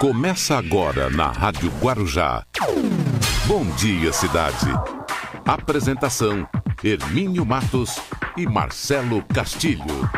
Começa agora na Rádio Guarujá. Bom dia, cidade. Apresentação: Hermínio Matos e Marcelo Castilho.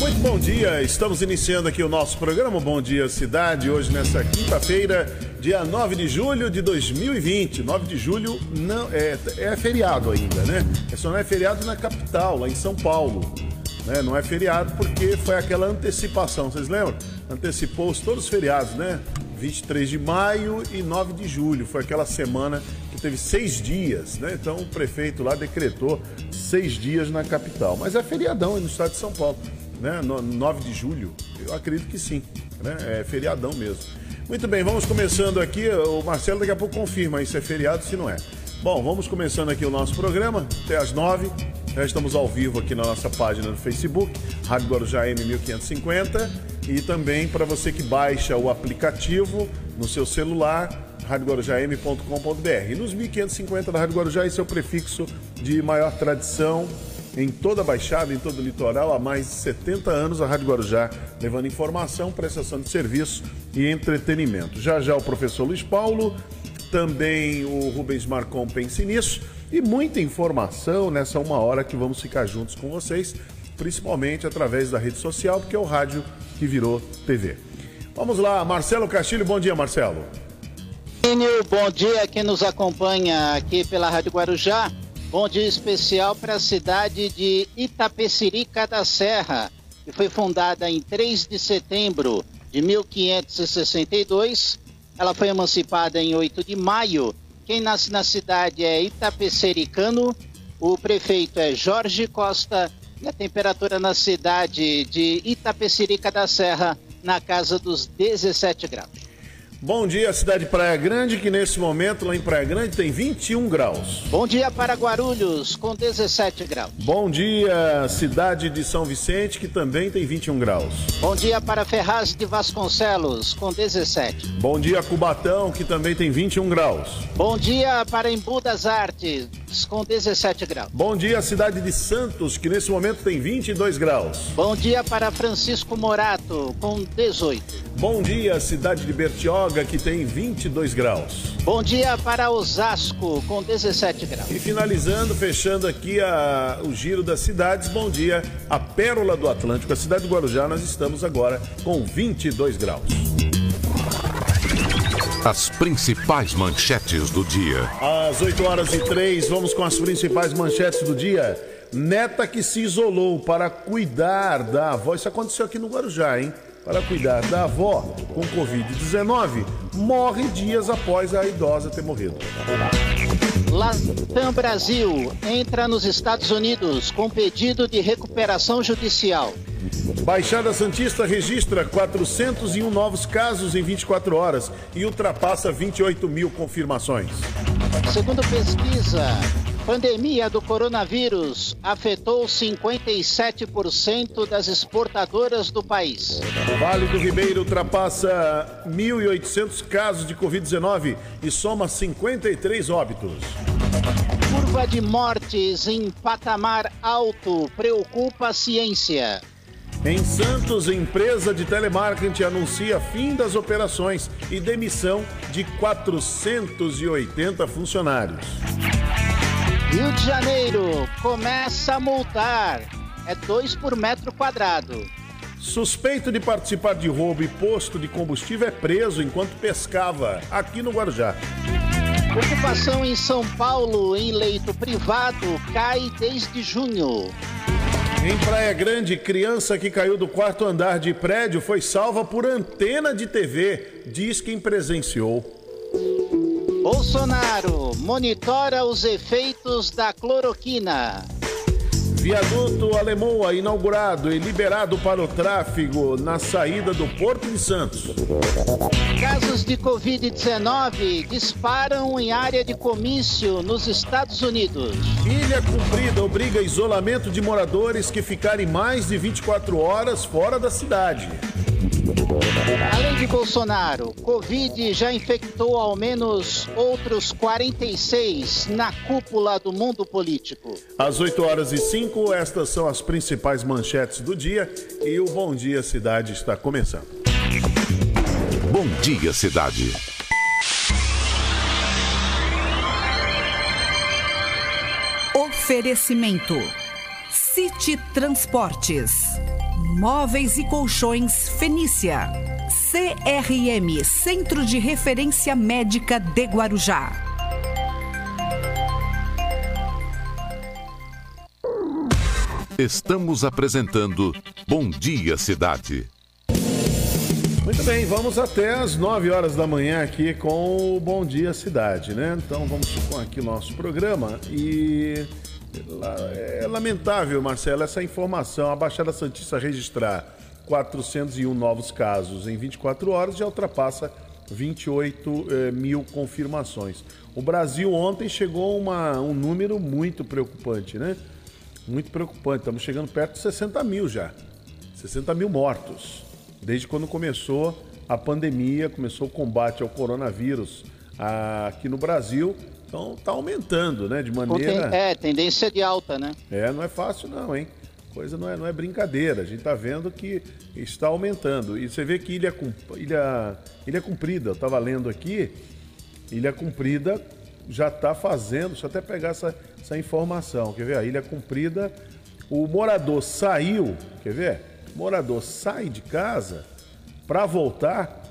Muito bom dia, estamos iniciando aqui o nosso programa Bom Dia Cidade, hoje nessa quinta-feira, dia 9 de julho de 2020. 9 de julho não é, é feriado ainda, né? É só não é feriado na capital, lá em São Paulo. Né? Não é feriado porque foi aquela antecipação, vocês lembram? Antecipou todos os feriados, né? 23 de maio e 9 de julho. Foi aquela semana que teve seis dias, né? Então o prefeito lá decretou seis dias na capital. Mas é feriadão no estado de São Paulo né? 9 de julho? Eu acredito que sim, né? É feriadão mesmo. Muito bem, vamos começando aqui. O Marcelo daqui a pouco confirma se é feriado, se não é. Bom, vamos começando aqui o nosso programa, até às 9. Já estamos ao vivo aqui na nossa página do Facebook, Rádio Guarujá M1550. E também para você que baixa o aplicativo no seu celular, radioguarujam.com.br. Nos 1550 da Rádio Guarujá, esse é o prefixo de maior tradição em toda a Baixada, em todo o litoral, há mais de 70 anos, a Rádio Guarujá levando informação, prestação de serviço e entretenimento. Já já o professor Luiz Paulo, também o Rubens Marcon pense nisso e muita informação nessa uma hora que vamos ficar juntos com vocês, principalmente através da rede social, porque é o rádio que virou TV. Vamos lá, Marcelo Castilho, bom dia, Marcelo. Bom dia quem nos acompanha aqui pela Rádio Guarujá. Bom dia especial para a cidade de Itapecerica da Serra, que foi fundada em 3 de setembro de 1562. Ela foi emancipada em 8 de maio. Quem nasce na cidade é Itapecericano. O prefeito é Jorge Costa e a temperatura na cidade de Itapecerica da Serra na casa dos 17 graus. Bom dia, cidade de Praia Grande, que nesse momento lá em Praia Grande tem 21 graus. Bom dia para Guarulhos, com 17 graus. Bom dia, cidade de São Vicente, que também tem 21 graus. Bom dia para Ferraz de Vasconcelos, com 17. Bom dia, Cubatão, que também tem 21 graus. Bom dia para Embu das Artes, com 17 graus. Bom dia, cidade de Santos, que nesse momento tem 22 graus. Bom dia para Francisco Morato, com 18. Bom dia, cidade de Bertioga que tem 22 graus. Bom dia para Osasco, com 17 graus. E finalizando, fechando aqui a, o giro das cidades, bom dia, a Pérola do Atlântico, a cidade do Guarujá, nós estamos agora com 22 graus. As principais manchetes do dia. Às 8 horas e 3, vamos com as principais manchetes do dia. Neta que se isolou para cuidar da avó. Isso aconteceu aqui no Guarujá, hein? Para cuidar da avó com Covid-19 morre dias após a idosa ter morrido. Latam Brasil entra nos Estados Unidos com pedido de recuperação judicial. Baixada Santista registra 401 novos casos em 24 horas e ultrapassa 28 mil confirmações. Segundo pesquisa, Pandemia do coronavírus afetou 57% das exportadoras do país. O Vale do Ribeiro ultrapassa 1.800 casos de Covid-19 e soma 53 óbitos. Curva de mortes em patamar alto preocupa a ciência. Em Santos, empresa de telemarketing anuncia fim das operações e demissão de 480 funcionários. Rio de Janeiro começa a multar. É dois por metro quadrado. Suspeito de participar de roubo e posto de combustível é preso enquanto pescava aqui no Guarujá. Ocupação em São Paulo em leito privado cai desde junho. Em Praia Grande, criança que caiu do quarto andar de prédio foi salva por antena de TV, diz quem presenciou. Bolsonaro monitora os efeitos da cloroquina. Viaduto Alemoa inaugurado e liberado para o tráfego na saída do Porto de Santos. Casos de Covid-19 disparam em área de comício nos Estados Unidos. Ilha Cumprida obriga isolamento de moradores que ficarem mais de 24 horas fora da cidade. Além de Bolsonaro, Covid já infectou ao menos outros 46 na cúpula do mundo político. Às 8 horas e 5, estas são as principais manchetes do dia e o Bom Dia Cidade está começando. Bom Dia Cidade. Oferecimento: City Transportes, Móveis e Colchões Fenícia, CRM Centro de Referência Médica de Guarujá. Estamos apresentando Bom Dia Cidade. Muito bem, vamos até as 9 horas da manhã aqui com o Bom Dia Cidade, né? Então vamos com aqui o nosso programa e é lamentável, Marcelo, essa informação. A Baixada Santista registrar 401 novos casos em 24 horas já ultrapassa 28 eh, mil confirmações. O Brasil ontem chegou a um número muito preocupante, né? Muito preocupante. Estamos chegando perto de 60 mil já. 60 mil mortos desde quando começou a pandemia, começou o combate ao coronavírus aqui no Brasil. Então está aumentando, né? De maneira. É, tendência de alta, né? É, não é fácil não, hein? Coisa não é, não é brincadeira. A gente está vendo que está aumentando. E você vê que Ilha, Ilha, Ilha Cumprida, eu estava lendo aqui, Ilha Cumprida já está fazendo, deixa eu até pegar essa, essa informação. Quer ver? A Ilha Cumprida, o morador saiu, quer ver? morador sai de casa para voltar,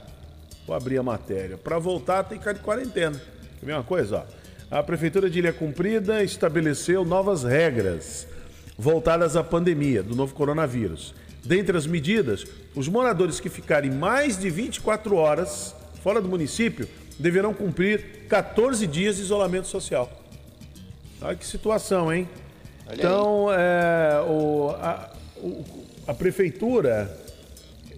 vou abrir a matéria, para voltar tem que ficar de quarentena. Quer ver uma coisa? Ó? A Prefeitura de Ilha Cumprida estabeleceu novas regras voltadas à pandemia do novo coronavírus. Dentre as medidas, os moradores que ficarem mais de 24 horas fora do município deverão cumprir 14 dias de isolamento social. Olha que situação, hein? Olha então, é, o, a, o, a prefeitura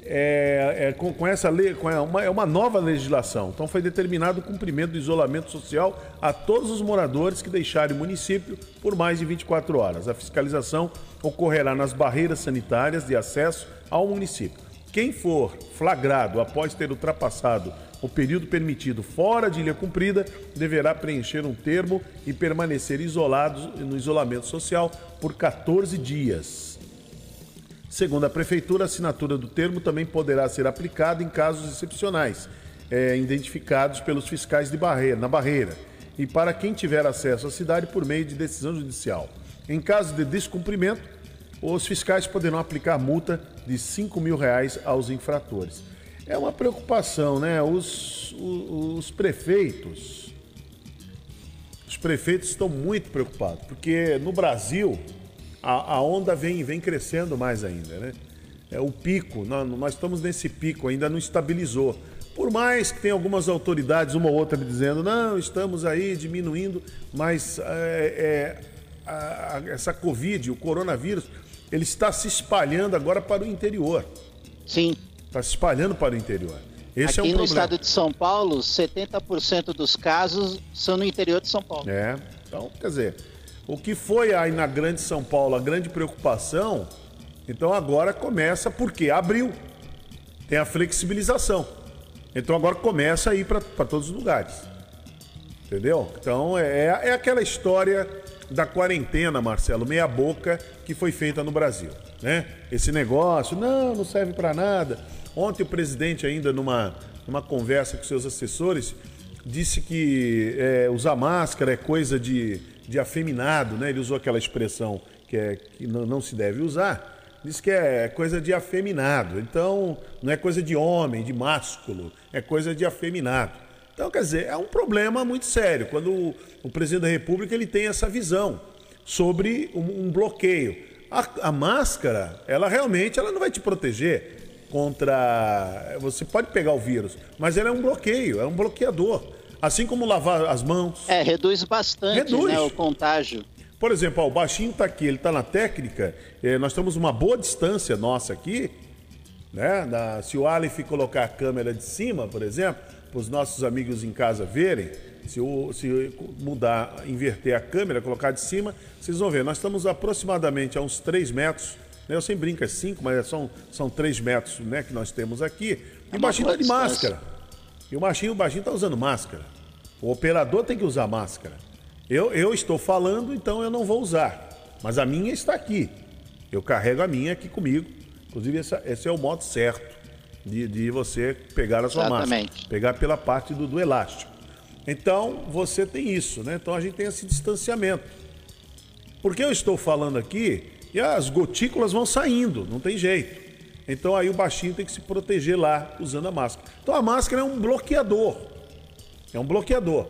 é, é, com, com, essa lei, com uma, é uma nova legislação. Então foi determinado o cumprimento do isolamento social a todos os moradores que deixarem o município por mais de 24 horas. A fiscalização ocorrerá nas barreiras sanitárias de acesso ao município. Quem for flagrado após ter ultrapassado o período permitido fora de ilha cumprida deverá preencher um termo e permanecer isolado no isolamento social por 14 dias. Segundo a Prefeitura, a assinatura do termo também poderá ser aplicada em casos excepcionais, é, identificados pelos fiscais de barreira, na barreira, e para quem tiver acesso à cidade por meio de decisão judicial. Em caso de descumprimento, os fiscais poderão aplicar multa de 5 mil reais aos infratores. É uma preocupação, né? Os, os, os prefeitos, os prefeitos estão muito preocupados, porque no Brasil a, a onda vem, vem crescendo mais ainda, né? É o pico, nós, nós estamos nesse pico, ainda não estabilizou. Por mais que tenha algumas autoridades, uma ou outra, dizendo, não, estamos aí diminuindo, mas é, é, a, a, essa Covid, o coronavírus, ele está se espalhando agora para o interior. Sim. Está se espalhando para o interior. Esse Aqui é um no problema. estado de São Paulo, 70% dos casos são no interior de São Paulo. É, então, quer dizer, o que foi aí na Grande São Paulo a grande preocupação, então agora começa porque abriu. Tem a flexibilização. Então agora começa a ir para todos os lugares. Entendeu? Então é, é aquela história da quarentena, Marcelo, meia boca que foi feita no Brasil, né? Esse negócio, não, não serve para nada. Ontem o presidente ainda numa, numa conversa com seus assessores disse que é, usar máscara é coisa de de afeminado, né? Ele usou aquela expressão que, é, que não, não se deve usar. Diz que é coisa de afeminado. Então, não é coisa de homem, de másculo, é coisa de afeminado. Então, quer dizer, é um problema muito sério quando o, o presidente da República ele tem essa visão sobre um, um bloqueio. A, a, máscara, ela realmente ela não vai te proteger contra. Você pode pegar o vírus, mas ela é um bloqueio, é um bloqueador. Assim como lavar as mãos. É, reduz bastante reduz. Né, o contágio. Por exemplo, ó, o baixinho está aqui, ele está na técnica, eh, nós temos uma boa distância nossa aqui, né? Na, se o Aleph colocar a câmera de cima, por exemplo, para os nossos amigos em casa verem, se, o, se mudar, inverter a câmera, colocar de cima, vocês vão ver, nós estamos aproximadamente a uns 3 metros Né? Eu sempre brinco, é 5, mas são, são 3 metros né, que nós temos aqui. E o baixinho está de máscara. E o baixinho, o baixinho está usando máscara. O operador tem que usar máscara. Eu, eu estou falando, então eu não vou usar. Mas a minha está aqui. Eu carrego a minha aqui comigo. Inclusive, esse, esse é o modo certo de, de você pegar a sua Exatamente. máscara. Pegar pela parte do, do elástico. Então, você tem isso, né? Então a gente tem esse distanciamento. Porque eu estou falando aqui e as gotículas vão saindo, não tem jeito. Então aí o baixinho tem que se proteger lá usando a máscara. Então a máscara é um bloqueador. É um bloqueador.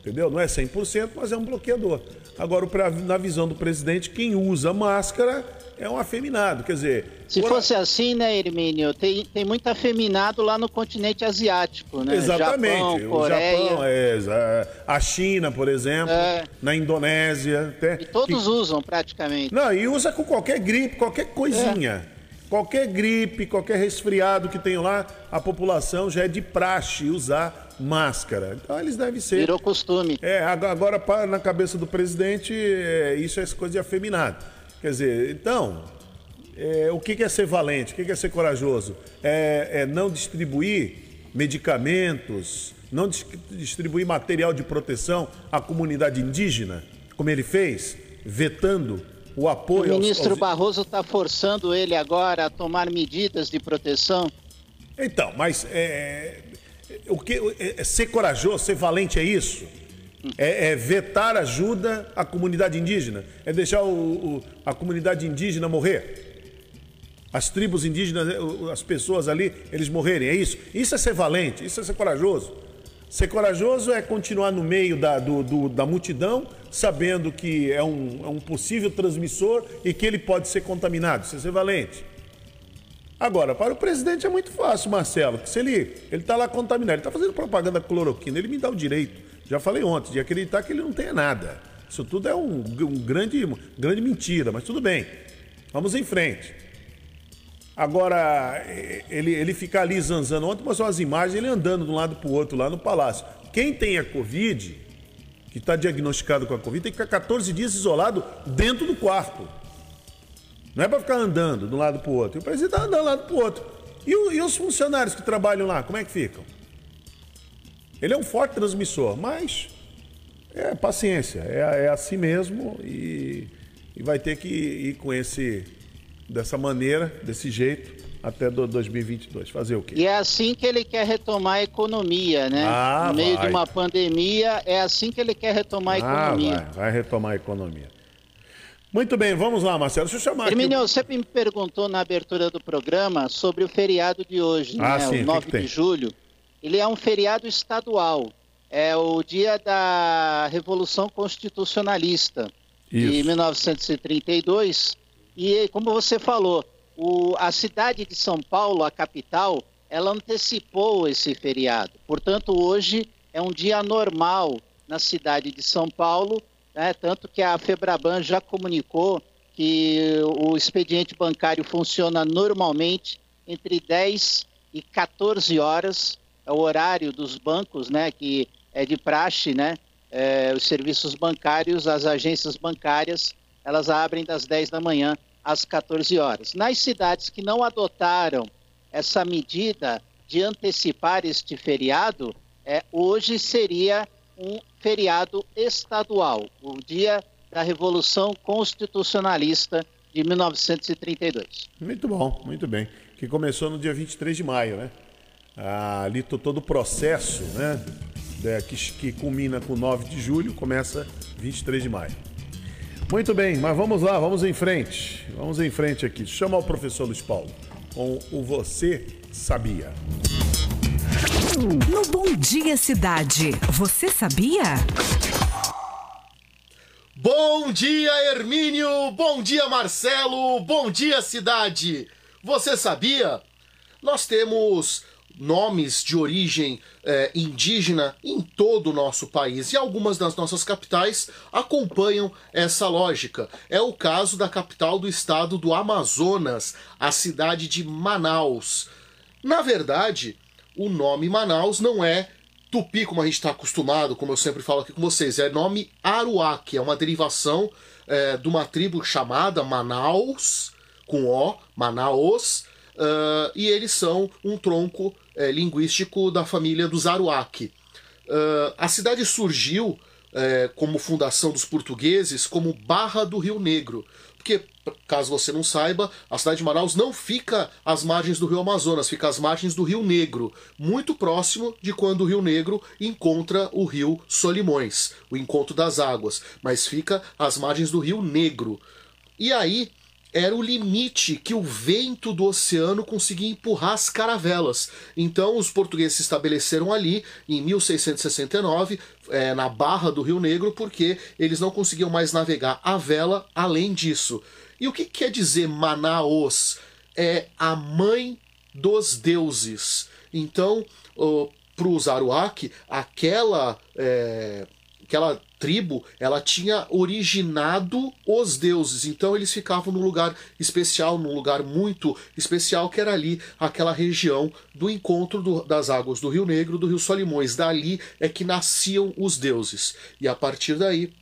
Entendeu? Não é 100%, mas é um bloqueador. Agora, na visão do presidente, quem usa máscara é um afeminado. Quer dizer. Se por... fosse assim, né, Hermínio? Tem, tem muito afeminado lá no continente asiático, né? Exatamente. Japão, Coreia. O Japão, é, a China, por exemplo, é. na Indonésia. Até, e todos que... usam praticamente. Não, e usa com qualquer gripe, qualquer coisinha. É. Qualquer gripe, qualquer resfriado que tenham lá, a população já é de praxe usar máscara. Então eles devem ser. Virou costume. É, agora na cabeça do presidente, é, isso é coisa de afeminado. Quer dizer, então, é, o que é ser valente? O que é ser corajoso? É, é não distribuir medicamentos, não distribuir material de proteção à comunidade indígena, como ele fez, vetando o apoio. O ministro aos... Barroso está forçando ele agora a tomar medidas de proteção. Então, mas é, o que é, ser corajoso, ser valente é isso? É, é, vetar ajuda à comunidade indígena? É deixar o, o, a comunidade indígena morrer? As tribos indígenas, as pessoas ali, eles morrerem, é isso? Isso é ser valente, isso é ser corajoso. Ser corajoso é continuar no meio da, do, do, da multidão, sabendo que é um, é um possível transmissor e que ele pode ser contaminado. Isso é ser valente. Agora, para o presidente é muito fácil, Marcelo, que se ele está lá contaminado, ele está fazendo propaganda cloroquina, ele me dá o direito já falei ontem, de acreditar que ele não tenha nada. Isso tudo é um, um grande, grande mentira, mas tudo bem. Vamos em frente. Agora, ele, ele fica ali zanzando. Ontem mostrou as imagens, ele andando de um lado para o outro lá no palácio. Quem tem a Covid, que está diagnosticado com a Covid, tem que ficar 14 dias isolado dentro do quarto. Não é para ficar andando de um lado para o outro. E o presidente está andando de um lado para o outro. E, o, e os funcionários que trabalham lá, como é que ficam? Ele é um forte transmissor, mas é paciência, é, é assim mesmo e, e, vai ter que ir com esse dessa maneira, desse jeito até 2022. Fazer o quê? E é assim que ele quer retomar a economia, né? Ah, no meio vai. de uma pandemia, é assim que ele quer retomar a ah, economia. Vai, vai retomar a economia. Muito bem, vamos lá, Marcelo. Deixa eu chamar Hermínio, aqui. você me perguntou na abertura do programa sobre o feriado de hoje, ah, né? Sim, o 9 que que de julho ele é um feriado estadual. É o dia da Revolução Constitucionalista Isso. de 1932. E como você falou, o, a cidade de São Paulo, a capital, ela antecipou esse feriado. Portanto, hoje é um dia normal na cidade de São Paulo, né? tanto que a Febraban já comunicou que o expediente bancário funciona normalmente entre 10 e 14 horas é o horário dos bancos, né, que é de praxe, né, é, os serviços bancários, as agências bancárias, elas abrem das 10 da manhã às 14 horas. Nas cidades que não adotaram essa medida de antecipar este feriado, é, hoje seria um feriado estadual, o dia da Revolução Constitucionalista de 1932. Muito bom, muito bem. Que começou no dia 23 de maio, né? Ah, ali todo o processo, né? Que, que culmina com 9 de julho, começa 23 de maio. Muito bem, mas vamos lá, vamos em frente. Vamos em frente aqui. Chama o professor Luiz Paulo com o Você Sabia. No Bom Dia Cidade, você sabia? Bom dia, Hermínio! Bom dia, Marcelo! Bom dia, cidade! Você sabia? Nós temos nomes de origem é, indígena em todo o nosso país e algumas das nossas capitais acompanham essa lógica. É o caso da capital do estado do Amazonas, a cidade de Manaus. Na verdade, o nome Manaus não é tupi como a gente está acostumado, como eu sempre falo aqui com vocês, é nome que é uma derivação é, de uma tribo chamada Manaus com O, Manaus, uh, e eles são um tronco é, linguístico da família dos Aruac. Uh, a cidade surgiu é, como fundação dos portugueses como Barra do Rio Negro, porque, caso você não saiba, a cidade de Manaus não fica às margens do rio Amazonas, fica às margens do Rio Negro, muito próximo de quando o Rio Negro encontra o rio Solimões, o encontro das águas, mas fica às margens do Rio Negro. E aí, era o limite que o vento do oceano conseguia empurrar as caravelas. Então os portugueses se estabeleceram ali em 1669, é, na barra do Rio Negro, porque eles não conseguiam mais navegar a vela além disso. E o que quer dizer Manaus? É a mãe dos deuses. Então, para os Aruac, aquela, é, aquela tribo, ela tinha originado os deuses. Então eles ficavam num lugar especial, num lugar muito especial, que era ali aquela região do encontro do, das águas do Rio Negro, do Rio Solimões. Dali é que nasciam os deuses. E a partir daí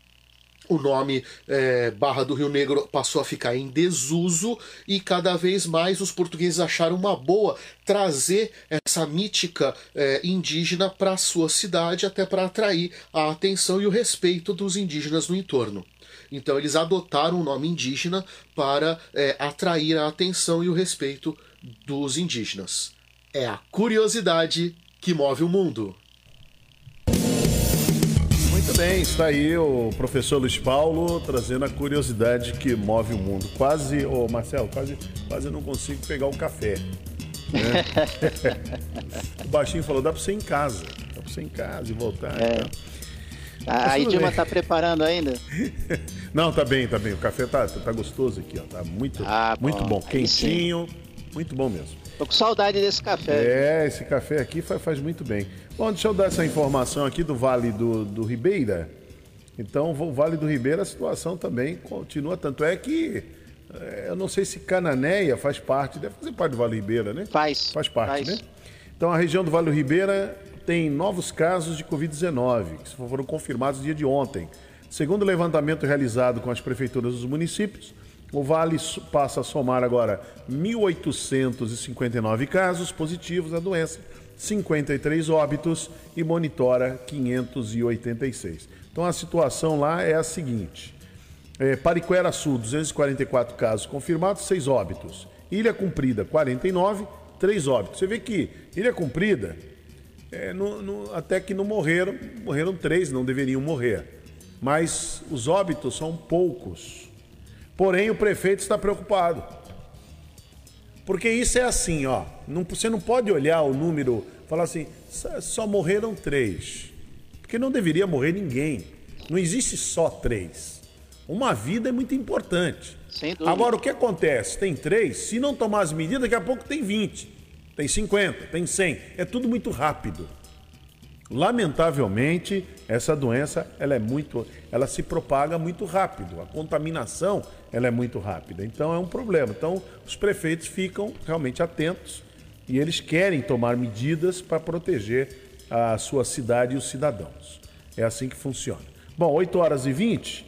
o nome é, Barra do Rio Negro passou a ficar em desuso e cada vez mais os portugueses acharam uma boa trazer essa mítica é, indígena para a sua cidade, até para atrair a atenção e o respeito dos indígenas no entorno. Então eles adotaram o nome indígena para é, atrair a atenção e o respeito dos indígenas. É a curiosidade que move o mundo. Muito bem, está aí o professor Luiz Paulo trazendo a curiosidade que move o mundo. Quase, ô Marcelo, quase, quase não consigo pegar o café. Né? o baixinho falou: dá para você ir em casa, dá para você ir em casa e voltar. É. Né? A Idilma tá preparando ainda? Não, tá bem, tá bem. O café tá, tá gostoso aqui, ó. Tá muito, ah, muito bom. bom. Quentinho, muito bom mesmo. Tô com saudade desse café. É, esse café aqui faz, faz muito bem. Bom, deixa eu dar essa informação aqui do Vale do, do Ribeira. Então, o Vale do Ribeira, a situação também continua. Tanto é que é, eu não sei se Cananéia faz parte, deve fazer parte do Vale do Ribeira, né? Faz. Faz parte, faz. né? Então, a região do Vale do Ribeira tem novos casos de Covid-19, que foram confirmados no dia de ontem. Segundo o levantamento realizado com as prefeituras dos municípios, o Vale passa a somar agora 1.859 casos positivos da doença, 53 óbitos e monitora 586. Então a situação lá é a seguinte: é, Pariquera Sul, 244 casos confirmados, 6 óbitos. Ilha Cumprida, 49, 3 óbitos. Você vê que Ilha Cumprida, é, no, no, até que não morreram, morreram 3, não deveriam morrer. Mas os óbitos são poucos. Porém, o prefeito está preocupado. Porque isso é assim, ó. Não, você não pode olhar o número, falar assim, só morreram três. Porque não deveria morrer ninguém. Não existe só três. Uma vida é muito importante. Agora, o que acontece? Tem três, se não tomar as medidas, daqui a pouco tem 20, tem 50, tem 100. É tudo muito rápido. Lamentavelmente, essa doença ela é muito, ela se propaga muito rápido. A contaminação ela é muito rápida. Então é um problema. Então os prefeitos ficam realmente atentos e eles querem tomar medidas para proteger a sua cidade e os cidadãos. É assim que funciona. Bom, 8 horas e 20,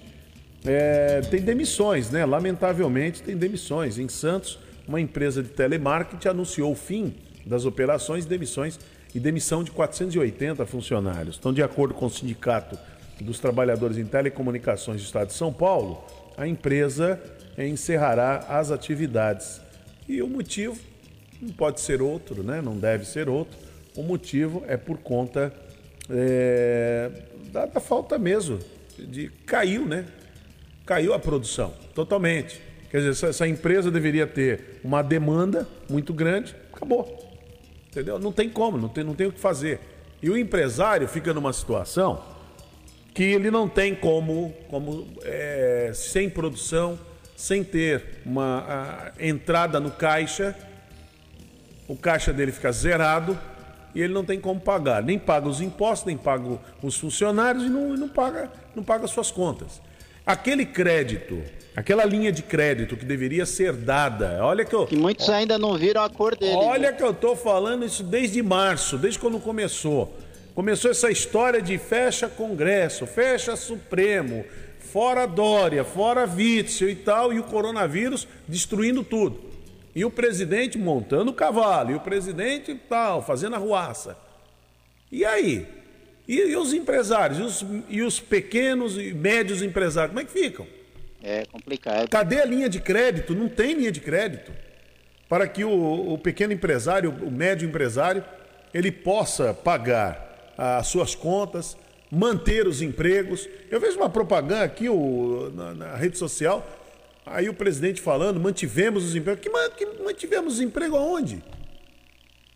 é, tem demissões, né? Lamentavelmente tem demissões. Em Santos, uma empresa de telemarketing anunciou o fim das operações e demissões e demissão de 480 funcionários. Então, de acordo com o Sindicato dos Trabalhadores em Telecomunicações do Estado de São Paulo, a empresa encerrará as atividades. E o motivo não pode ser outro, né? não deve ser outro. O motivo é por conta é, da, da, falta mesmo de caiu, né? Caiu a produção totalmente. Quer dizer, essa, essa empresa deveria ter uma demanda muito grande, acabou. Entendeu? Não tem como, não tem, não tem o que fazer. E o empresário fica numa situação que ele não tem como, como é, sem produção, sem ter uma entrada no caixa, o caixa dele fica zerado e ele não tem como pagar. Nem paga os impostos, nem paga os funcionários e não, não paga, não paga suas contas. Aquele crédito Aquela linha de crédito que deveria ser dada. Olha que eu. Que muitos ainda não viram a cor dele. Olha que eu estou falando isso desde março, desde quando começou. Começou essa história de fecha Congresso, fecha Supremo, fora Dória, fora Witzel e tal, e o coronavírus destruindo tudo. E o presidente montando o cavalo, e o presidente tal, fazendo a ruaça. E aí? E, e os empresários? E os, e os pequenos e médios empresários? Como é que ficam? É complicado. Cadê a linha de crédito? Não tem linha de crédito. Para que o, o pequeno empresário, o médio empresário, ele possa pagar as suas contas, manter os empregos. Eu vejo uma propaganda aqui o, na, na rede social, aí o presidente falando, mantivemos os empregos. Que, que mantivemos os empregos aonde?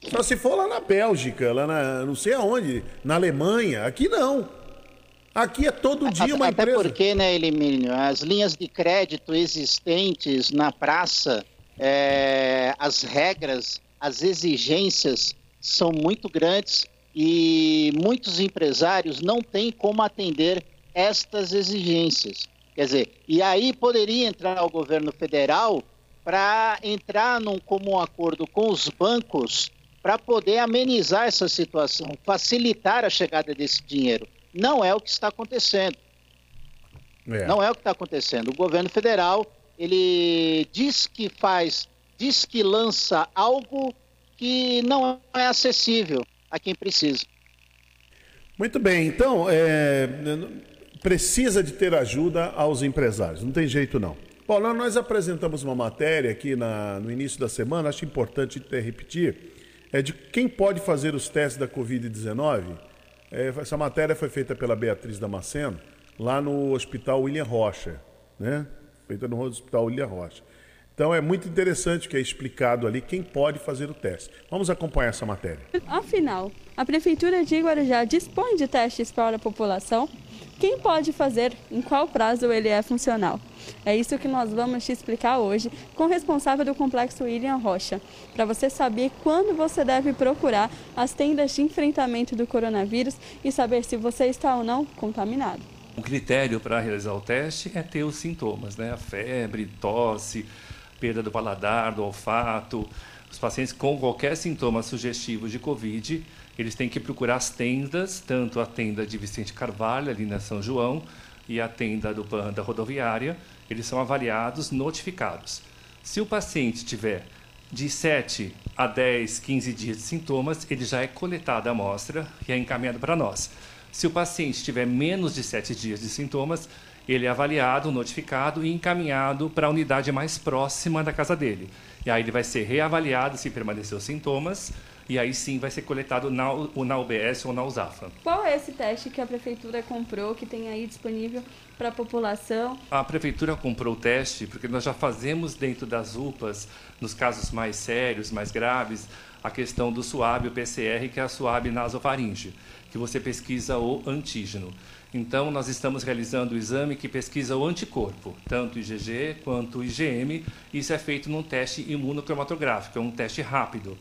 Só se for lá na Bélgica, lá na não sei aonde, na Alemanha. Aqui não. Aqui é todo dia uma Até empresa. Até porque, né, Elimínio, as linhas de crédito existentes na praça, é, as regras, as exigências são muito grandes e muitos empresários não têm como atender estas exigências. Quer dizer, e aí poderia entrar o governo federal para entrar num comum acordo com os bancos para poder amenizar essa situação, facilitar a chegada desse dinheiro. Não é o que está acontecendo. É. Não é o que está acontecendo. O governo federal ele diz que faz, diz que lança algo que não é acessível a quem precisa. Muito bem, então é, precisa de ter ajuda aos empresários, não tem jeito não. Bom, nós apresentamos uma matéria aqui na, no início da semana, acho importante até repetir, é de quem pode fazer os testes da Covid-19. É, essa matéria foi feita pela Beatriz Damasceno, lá no Hospital William Rocha, né? Feita no Hospital William Rocha. Então é muito interessante que é explicado ali quem pode fazer o teste. Vamos acompanhar essa matéria. Afinal, a Prefeitura de Guarujá dispõe de testes para a população? Quem pode fazer? Em qual prazo ele é funcional? É isso que nós vamos te explicar hoje com o responsável do Complexo William Rocha, para você saber quando você deve procurar as tendas de enfrentamento do coronavírus e saber se você está ou não contaminado. O critério para realizar o teste é ter os sintomas, né? A febre, tosse, perda do paladar, do olfato. Os pacientes com qualquer sintoma sugestivo de Covid, eles têm que procurar as tendas, tanto a tenda de Vicente Carvalho, ali na São João, e a tenda do da rodoviária, eles são avaliados, notificados. Se o paciente tiver de 7 a 10, 15 dias de sintomas, ele já é coletada a amostra e é encaminhado para nós. Se o paciente tiver menos de 7 dias de sintomas, ele é avaliado, notificado e encaminhado para a unidade mais próxima da casa dele. E aí ele vai ser reavaliado se permanecer os sintomas e aí sim vai ser coletado na, na UBS ou na USAFA. Qual é esse teste que a prefeitura comprou, que tem aí disponível para a população? A prefeitura comprou o teste porque nós já fazemos dentro das UPAs, nos casos mais sérios, mais graves, a questão do SUAB, o PCR, que é a SUAB nasofaringe, que você pesquisa o antígeno. Então, nós estamos realizando o exame que pesquisa o anticorpo, tanto IgG quanto IgM. Isso é feito num teste imunocromatográfico, é um teste rápido.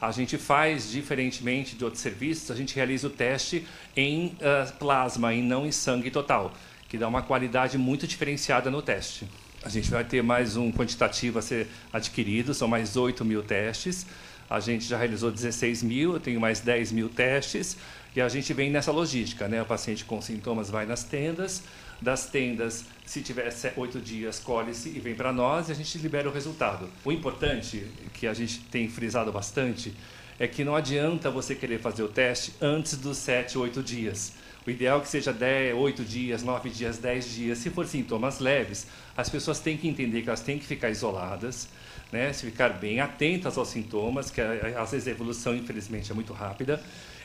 A gente faz, diferentemente de outros serviços, a gente realiza o teste em uh, plasma e não em sangue total, que dá uma qualidade muito diferenciada no teste. A gente vai ter mais um quantitativo a ser adquirido, são mais 8 mil testes. A gente já realizou 16 mil, eu tenho mais 10 mil testes. E a gente vem nessa logística, né? O paciente com sintomas vai nas tendas, das tendas, se tiver oito dias, colhe-se e vem para nós e a gente libera o resultado. O importante, que a gente tem frisado bastante, é que não adianta você querer fazer o teste antes dos sete, oito dias. O ideal é que seja 10, 8 dias, 9 dias, 10 dias. Se for sintomas leves, as pessoas têm que entender que elas têm que ficar isoladas, né? se ficar bem atentas aos sintomas, que às vezes a evolução, infelizmente, é muito rápida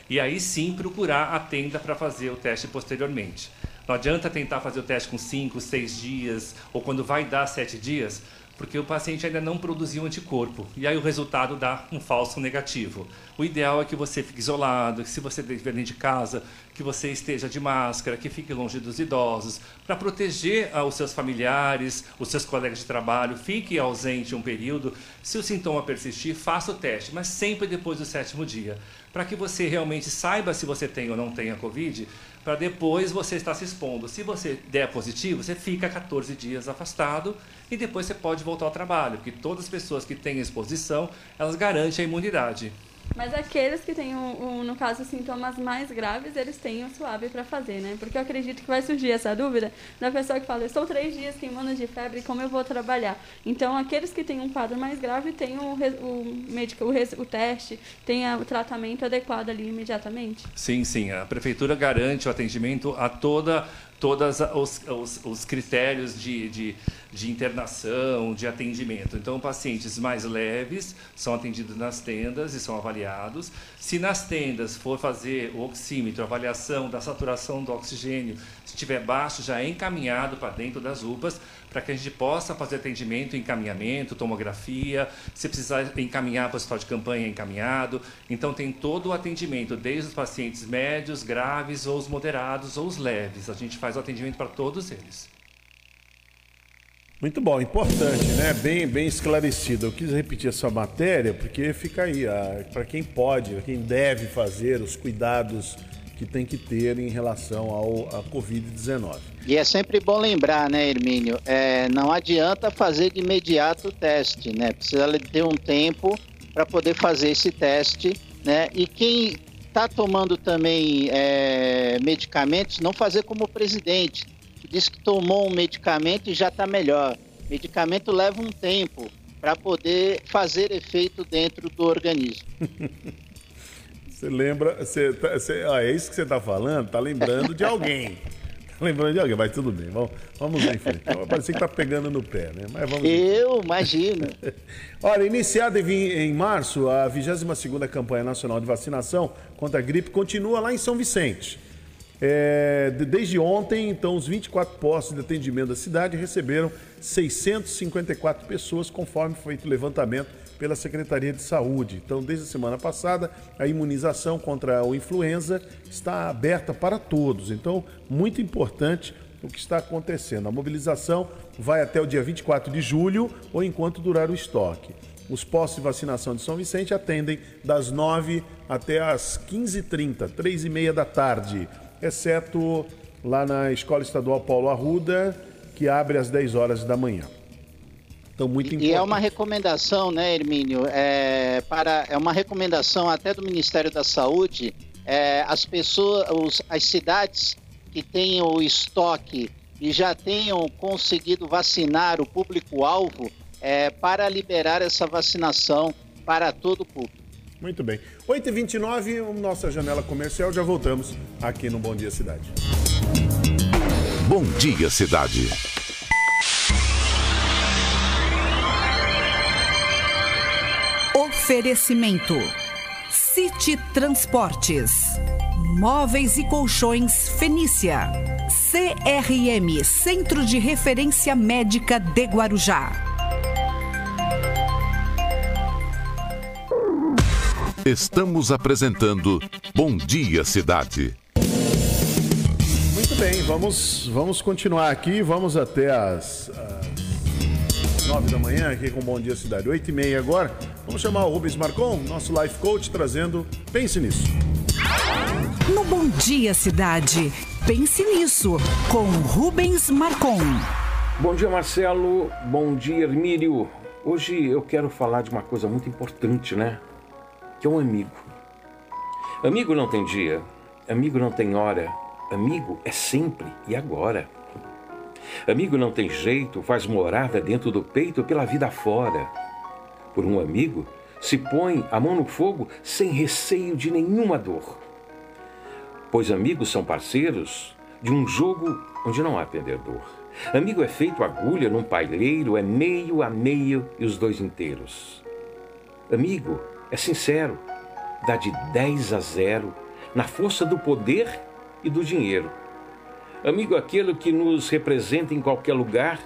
e aí sim procurar a tenda para fazer o teste posteriormente. Não adianta tentar fazer o teste com 5, 6 dias ou quando vai dar 7 dias, porque o paciente ainda não produziu anticorpo. E aí o resultado dá um falso negativo. O ideal é que você fique isolado, que se você estiver dentro de casa, que você esteja de máscara, que fique longe dos idosos, para proteger ah, os seus familiares, os seus colegas de trabalho, fique ausente um período. Se o sintoma persistir, faça o teste, mas sempre depois do sétimo dia, para que você realmente saiba se você tem ou não tem a Covid, para depois você estar se expondo. Se você der positivo, você fica 14 dias afastado e depois você pode voltar ao trabalho, porque todas as pessoas que têm exposição, elas garantem a imunidade. Mas aqueles que têm, no caso, sintomas mais graves, eles têm o suave para fazer, né? Porque eu acredito que vai surgir essa dúvida da pessoa que fala, estou três dias queimando de febre, como eu vou trabalhar? Então, aqueles que têm um quadro mais grave têm o, o, médico, o, o teste, tem o tratamento adequado ali imediatamente? Sim, sim. A prefeitura garante o atendimento a toda todos os, os, os, critérios de, de, de, internação, de atendimento. Então, pacientes mais leves são atendidos nas tendas e são avaliados. Se nas tendas for fazer o oxímetro, avaliação da saturação do oxigênio, se estiver baixo, já é encaminhado para dentro das UPAs para que a gente possa fazer atendimento, encaminhamento, tomografia. Se precisar encaminhar para o hospital de campanha, é encaminhado. Então, tem todo o atendimento, desde os pacientes médios, graves, ou os moderados, ou os leves. A gente faz o atendimento para todos eles. Muito bom, importante, né? Bem, bem esclarecido. Eu quis repetir essa matéria porque fica aí, para quem pode, quem deve fazer os cuidados que tem que ter em relação ao a Covid-19. E é sempre bom lembrar, né, Hermínio? É, não adianta fazer de imediato o teste, né? Precisa ter um tempo para poder fazer esse teste, né? E quem está tomando também é, medicamentos, não fazer como o presidente, diz que tomou um medicamento e já está melhor. medicamento leva um tempo para poder fazer efeito dentro do organismo. Você lembra, você, tá, você ah, é isso que você está falando? Está lembrando de alguém. Tá lembrando de alguém, mas tudo bem. Vamos, vamos em frente. Parece que está pegando no pé, né? Mas vamos Eu, imagino. Olha, iniciada em março, a 22ª campanha nacional de vacinação contra a gripe continua lá em São Vicente. É, desde ontem, então, os 24 postos de atendimento da cidade receberam 654 pessoas, conforme foi feito o levantamento pela Secretaria de Saúde. Então, desde a semana passada, a imunização contra o influenza está aberta para todos. Então, muito importante o que está acontecendo. A mobilização vai até o dia 24 de julho ou enquanto durar o estoque. Os postos de vacinação de São Vicente atendem das 9 até as 15h30, 3 e meia da tarde, exceto lá na Escola Estadual Paulo Arruda, que abre às 10 horas da manhã. Então, muito importante. E é uma recomendação, né, Hermínio? É, para, é uma recomendação até do Ministério da Saúde, é, as pessoas, os, as cidades que tenham o estoque e já tenham conseguido vacinar o público-alvo é, para liberar essa vacinação para todo o público. Muito bem. 8h29, nossa janela comercial, já voltamos aqui no Bom Dia Cidade. Bom Dia Cidade. Oferecimento: City Transportes, Móveis e Colchões Fenícia, CRM Centro de Referência Médica de Guarujá. Estamos apresentando Bom Dia Cidade. Muito bem, vamos, vamos continuar aqui, vamos até as, as 9 da manhã aqui com Bom Dia Cidade, 8 e meia agora. Vamos chamar o Rubens Marcon, nosso life coach, trazendo Pense Nisso. No Bom Dia Cidade, Pense Nisso, com Rubens Marcon. Bom dia, Marcelo. Bom dia, Hermílio. Hoje eu quero falar de uma coisa muito importante, né? Que é um amigo. Amigo não tem dia, amigo não tem hora, amigo é sempre e agora. Amigo não tem jeito, faz morada dentro do peito pela vida fora por um amigo, se põe a mão no fogo sem receio de nenhuma dor. Pois amigos são parceiros de um jogo onde não há perdedor. Amigo é feito agulha num palheiro, é meio a meio e os dois inteiros. Amigo é sincero, dá de 10 a 0 na força do poder e do dinheiro. Amigo aquele que nos representa em qualquer lugar,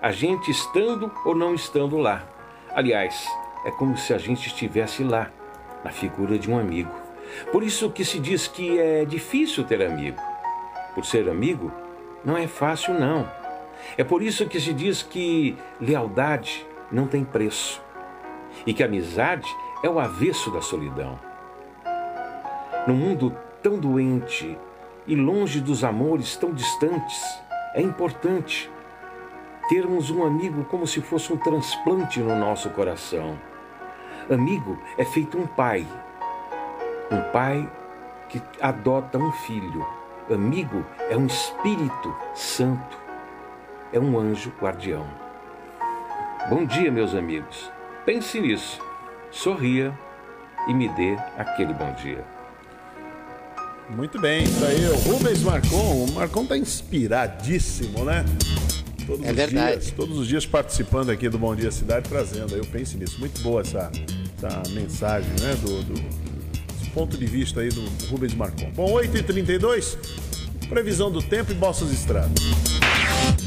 a gente estando ou não estando lá. Aliás, é como se a gente estivesse lá, na figura de um amigo. Por isso que se diz que é difícil ter amigo. Por ser amigo, não é fácil, não. É por isso que se diz que lealdade não tem preço e que amizade é o avesso da solidão. No mundo tão doente e longe dos amores tão distantes, é importante termos um amigo como se fosse um transplante no nosso coração. Amigo é feito um pai Um pai que adota um filho. Amigo é um espírito santo, é um anjo guardião. Bom dia, meus amigos. Pense nisso, sorria e me dê aquele bom dia. Muito bem, isso aí, o Rubens Marcon. O Marcon tá inspiradíssimo, né? Todos É os verdade. Dias, todos os dias participando aqui do Bom Dia Cidade, trazendo. Eu penso nisso. Muito boa essa, essa mensagem, né? Do, do esse ponto de vista aí do Rubens Marcon. Bom, 8h32, previsão do tempo e Balsas Estrada.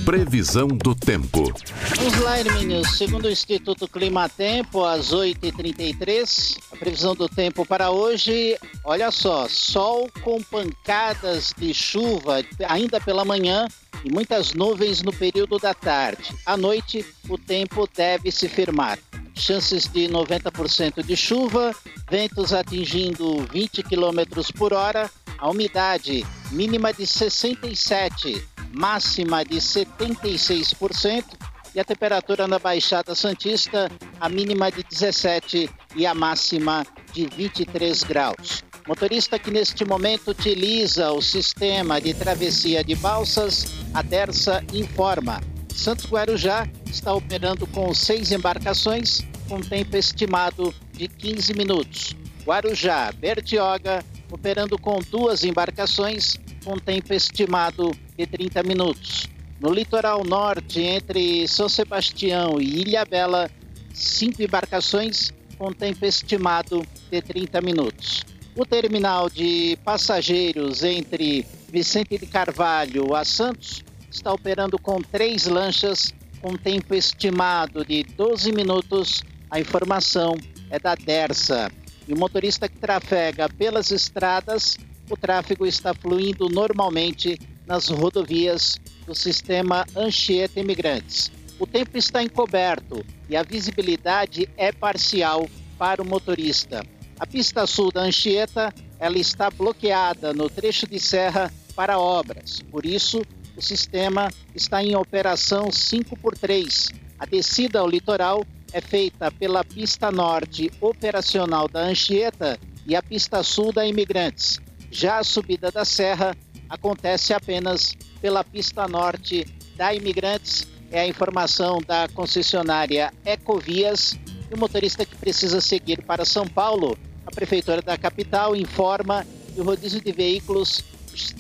Previsão do tempo. Vamos lá, Hermínio. Segundo o Instituto Climatempo, às 8h33, a previsão do tempo para hoje, olha só, sol com pancadas de chuva ainda pela manhã e muitas nuvens no período da tarde. À noite, o tempo deve se firmar. Chances de 90% de chuva, ventos atingindo 20 km por hora, a umidade mínima de 67, máxima de 76% e a temperatura na Baixada Santista, a mínima de 17 e a máxima de 23 graus. Motorista que neste momento utiliza o sistema de travessia de balsas, a Dersa informa. Santos Guarujá está operando com seis embarcações, com tempo estimado de 15 minutos. Guarujá, Bertioga, operando com duas embarcações, com tempo estimado de 30 minutos. No litoral norte, entre São Sebastião e Ilhabela, cinco embarcações com tempo estimado de 30 minutos. O terminal de passageiros entre Vicente de Carvalho a Santos está operando com três lanchas com tempo estimado de 12 minutos. A informação é da Dersa. E o motorista que trafega pelas estradas, o tráfego está fluindo normalmente nas rodovias do sistema Anchieta Imigrantes. O tempo está encoberto e a visibilidade é parcial para o motorista. A pista sul da Anchieta ela está bloqueada no trecho de serra para obras. Por isso, o sistema está em operação 5x3. A descida ao litoral é feita pela pista norte operacional da Anchieta e a pista sul da Imigrantes. Já a subida da serra acontece apenas pela pista norte da Imigrantes. É a informação da concessionária Ecovias. E o motorista que precisa seguir para São Paulo, a Prefeitura da capital informa que o rodízio de veículos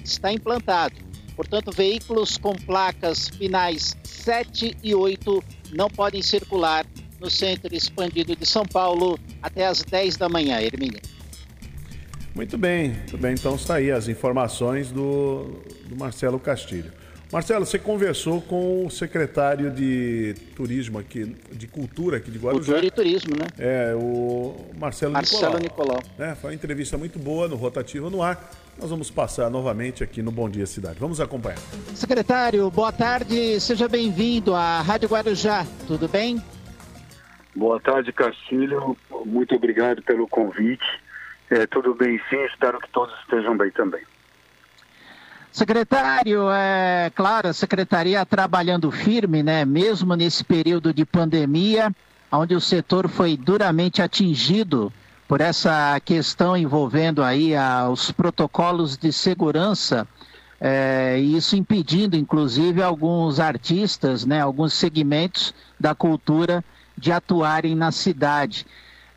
está implantado. Portanto, veículos com placas finais 7 e 8 não podem circular no centro expandido de São Paulo até às 10 da manhã, Hermínio. Muito bem, muito bem. Então está aí as informações do, do Marcelo Castilho. Marcelo, você conversou com o secretário de turismo aqui, de cultura aqui de Guarujá. Cultura e turismo, né? É, o Marcelo, Marcelo Nicolau. Nicolau. É, foi uma entrevista muito boa no Rotativo no Ar. Nós vamos passar novamente aqui no Bom Dia Cidade. Vamos acompanhar. Secretário, boa tarde, seja bem-vindo à Rádio Guarujá, tudo bem? Boa tarde, Castilho. Muito obrigado pelo convite. É, tudo bem, sim. Espero que todos estejam bem também. Secretário, é claro, a secretaria trabalhando firme, né? Mesmo nesse período de pandemia, onde o setor foi duramente atingido por essa questão envolvendo aí ah, os protocolos de segurança, é, isso impedindo, inclusive, alguns artistas, né? Alguns segmentos da cultura de atuarem na cidade.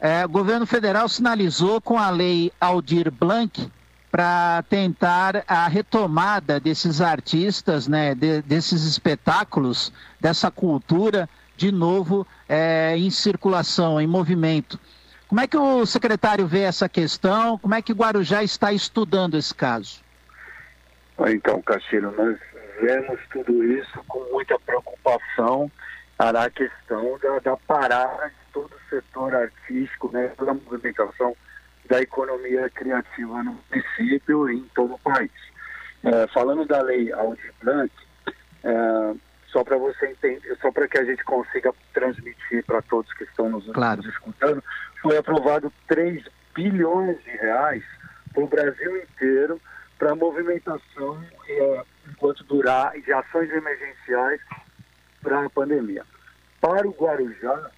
É, o governo federal sinalizou com a lei Aldir Blanc para tentar a retomada desses artistas, né, de, desses espetáculos, dessa cultura, de novo é, em circulação, em movimento. Como é que o secretário vê essa questão? Como é que Guarujá está estudando esse caso? Então, Castilho, nós vemos tudo isso com muita preocupação a questão da, da parada todo o setor artístico, né, toda a movimentação da economia criativa no município e em todo o país. É, falando da lei Aldir Blanc, é, só para você entender, só para que a gente consiga transmitir para todos que estão nos, Claro. nos escutando, foi aprovado 3 bilhões de reais para o Brasil inteiro para movimentação é, enquanto durar de ações emergenciais para a pandemia. Para o Guarujá,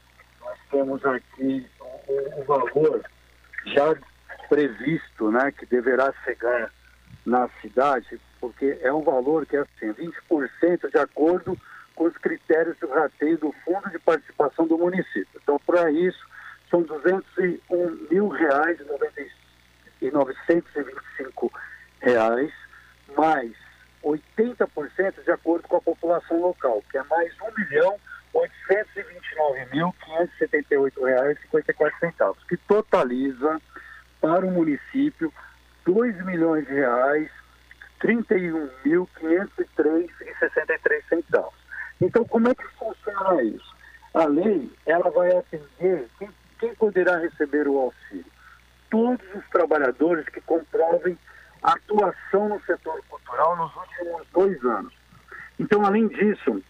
nós temos aqui o, valor já previsto, né, que deverá chegar na cidade, porque é um valor que é assim, 20% de acordo com os critérios do rateio do Fundo de Participação do município. Então, para isso, são 201 mil reais e 925 reais, mais 80% de acordo com a população local, que é mais 1 milhão 829.578 reais e 54 centavos, que totaliza para o município 2 milhões de reais 31.503,63 centavos. Então, como é que funciona isso? A lei, ela vai atender quem, quem poderá receber o auxílio? Todos os trabalhadores que comprovem atuação no setor cultural nos últimos dois anos. Então, além disso,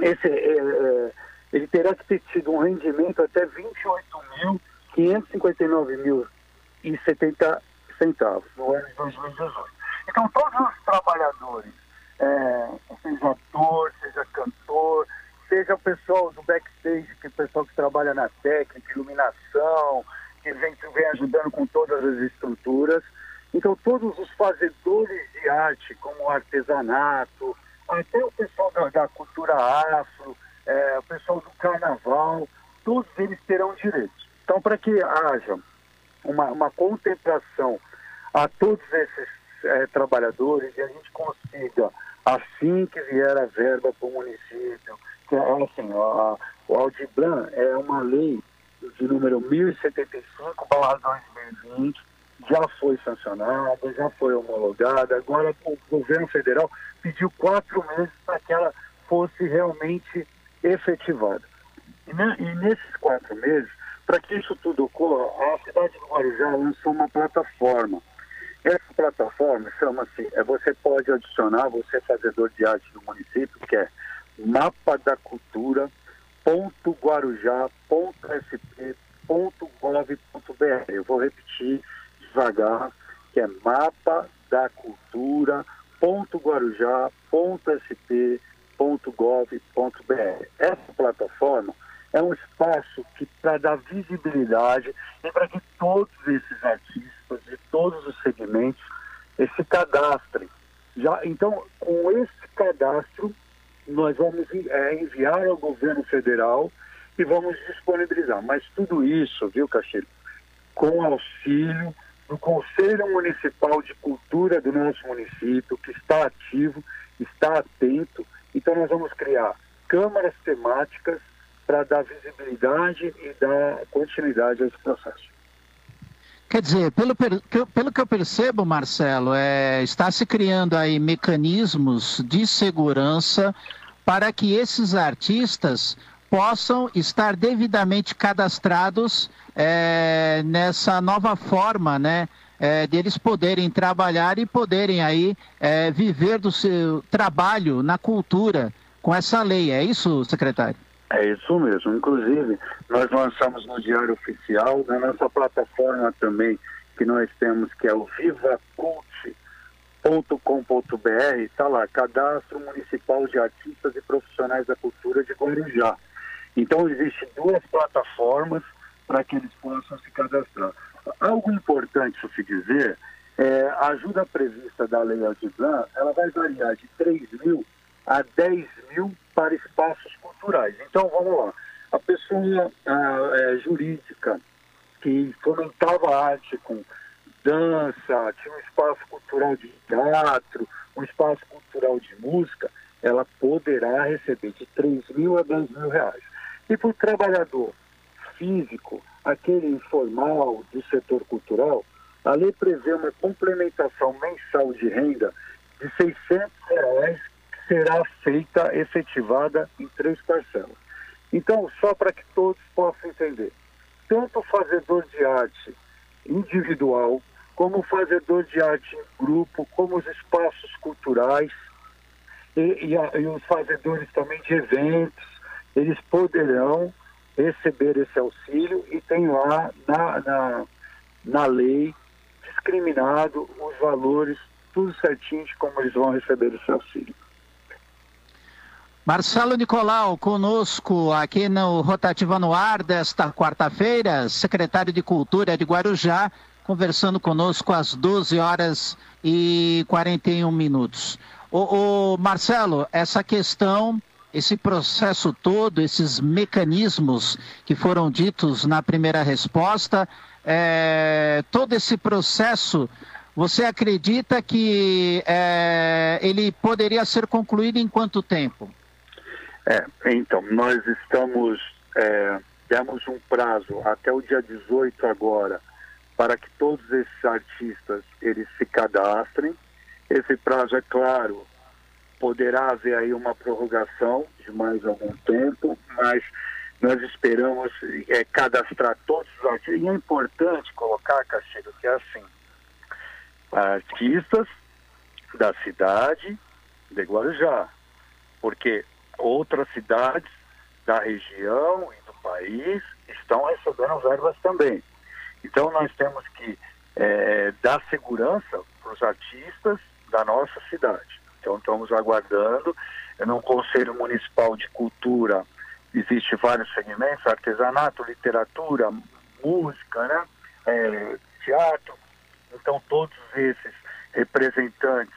esse, é, é, ele terá que ter tido um rendimento até 28.559.070 centavos no ano de 2018. Então, todos os trabalhadores, é, seja ator, seja cantor, seja o pessoal do backstage, que é o pessoal que trabalha na técnica, iluminação, que vem, vem ajudando com todas as estruturas. Então, todos os fazedores de arte, como artesanato, até o pessoal da, da cultura afro, é, o pessoal do carnaval, todos eles terão direitos. Então, para que haja uma, uma contemplação a todos esses é, trabalhadores e a gente consiga, assim que vier a verba para o município, que é assim, a, o Audiblan é uma lei de número 1075-2020, já foi sancionada, já foi homologada, agora o governo federal pediu quatro meses para que ela fosse realmente efetivada. E, ne, e nesses quatro meses, para que isso tudo ocorra, a cidade do Guarujá lançou uma plataforma. Essa plataforma chama-se, é, você pode adicionar, você fazedor de arte do município, que é mapa da cultura .guarujá.sp.gov.br. Eu vou repetir devagar, que é mapa da cultura. Essa plataforma é um espaço que para dar visibilidade e para que todos esses artistas de todos os segmentos se cadastrem. Já, então, com esse cadastro, nós vamos é, enviar ao governo federal e vamos disponibilizar. Mas tudo isso, viu, Caxeiro, com auxílio do Conselho Municipal de Cultura do nosso município, que está ativo, está atento. Então, nós vamos criar câmaras temáticas para dar visibilidade e dar continuidade a esse processo. Quer dizer, pelo, pelo que eu percebo, Marcelo, é, está se criando aí mecanismos de segurança para que esses artistas possam estar devidamente cadastrados é, nessa nova forma, né? É, deles poderem trabalhar e poderem aí é, viver do seu trabalho na cultura com essa lei. É isso, secretário? É isso mesmo. Inclusive, nós lançamos no Diário Oficial, na nossa plataforma também, que nós temos, que é o vivacult.com.br, está lá, Cadastro Municipal de Artistas e Profissionais da Cultura de Guarujá. Então, existem duas plataformas para que eles possam se cadastrar. Algo importante se dizer, é, a ajuda prevista da Lei Altiblan, ela vai variar de 3 mil a 10 mil para espaços culturais. Então, vamos lá. A pessoa a, é, jurídica que fomentava arte com dança, tinha um espaço cultural de teatro, um espaço cultural de música, ela poderá receber de 3 mil a 10 mil reais. E para o trabalhador físico, aquele informal do setor cultural, a lei prevê uma complementação mensal de renda de 600 reais que será feita, efetivada em três parcelas. Então, só para que todos possam entender, tanto o fazedor de arte individual, como o fazedor de arte em grupo, como os espaços culturais e, e, e os fazedores também de eventos, eles poderão receber esse auxílio e tem lá na, na, na lei discriminado os valores, tudo certinho de como eles vão receber esse auxílio. Marcelo Nicolau, conosco aqui no Rotativa no Ar desta quarta-feira, secretário de Cultura de Guarujá, conversando conosco às 12 horas e 41 minutos. O, Marcelo, essa questão, esse processo todo, esses mecanismos que foram ditos na primeira resposta, é, todo esse processo você acredita que é, ele poderia ser concluído em quanto tempo? É, então, nós estamos, é, demos um prazo até o dia 18 agora para que todos esses artistas eles se cadastrem. Esse prazo, é claro, poderá haver aí uma prorrogação de mais algum tempo, mas nós esperamos é, cadastrar todos os artistas. E é importante colocar, Castilho, que é assim, artistas da cidade de Guarujá, porque outras cidades da região e do país estão recebendo verbas também. Então nós temos que é, dar segurança para os artistas da nossa cidade. Então estamos aguardando. No Conselho Municipal de Cultura existe vários segmentos, artesanato, literatura, música, né? É, teatro. Então todos esses representantes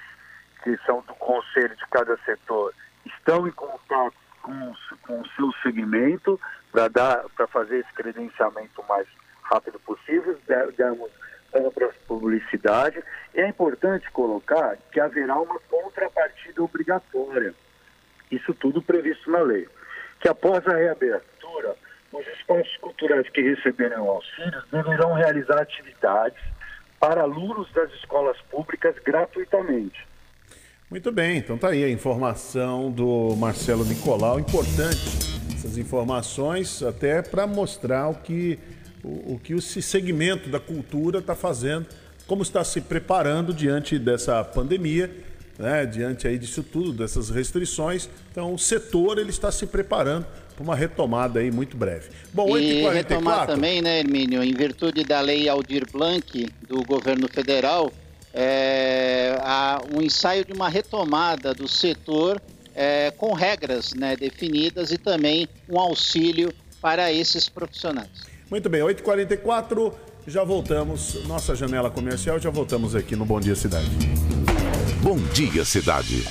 que são do conselho de cada setor estão em contato com, com o seu segmento para dar para fazer esse credenciamento o mais rápido possível, damos para publicidade. E é importante colocar que haverá uma contrapartida obrigatória. Isso tudo previsto na lei. Que após a reabertura, os espaços culturais que receberem o auxílio deverão realizar atividades para alunos das escolas públicas gratuitamente. Muito bem, então tá aí a informação do Marcelo Nicolau, importante essas informações até para mostrar o que o, o que esse segmento da cultura está fazendo, como está se preparando diante dessa pandemia, né, diante aí disso tudo, dessas restrições. Então o setor ele está se preparando para uma retomada aí muito breve. Bom, e retomar também, né, Hermínio, em virtude da lei Aldir Blanc do governo federal, é, um ensaio de uma retomada do setor é, com regras né, definidas e também um auxílio para esses profissionais. Muito bem, 8h44, já voltamos, nossa janela comercial, já voltamos aqui no Bom Dia Cidade. Bom Dia Cidade.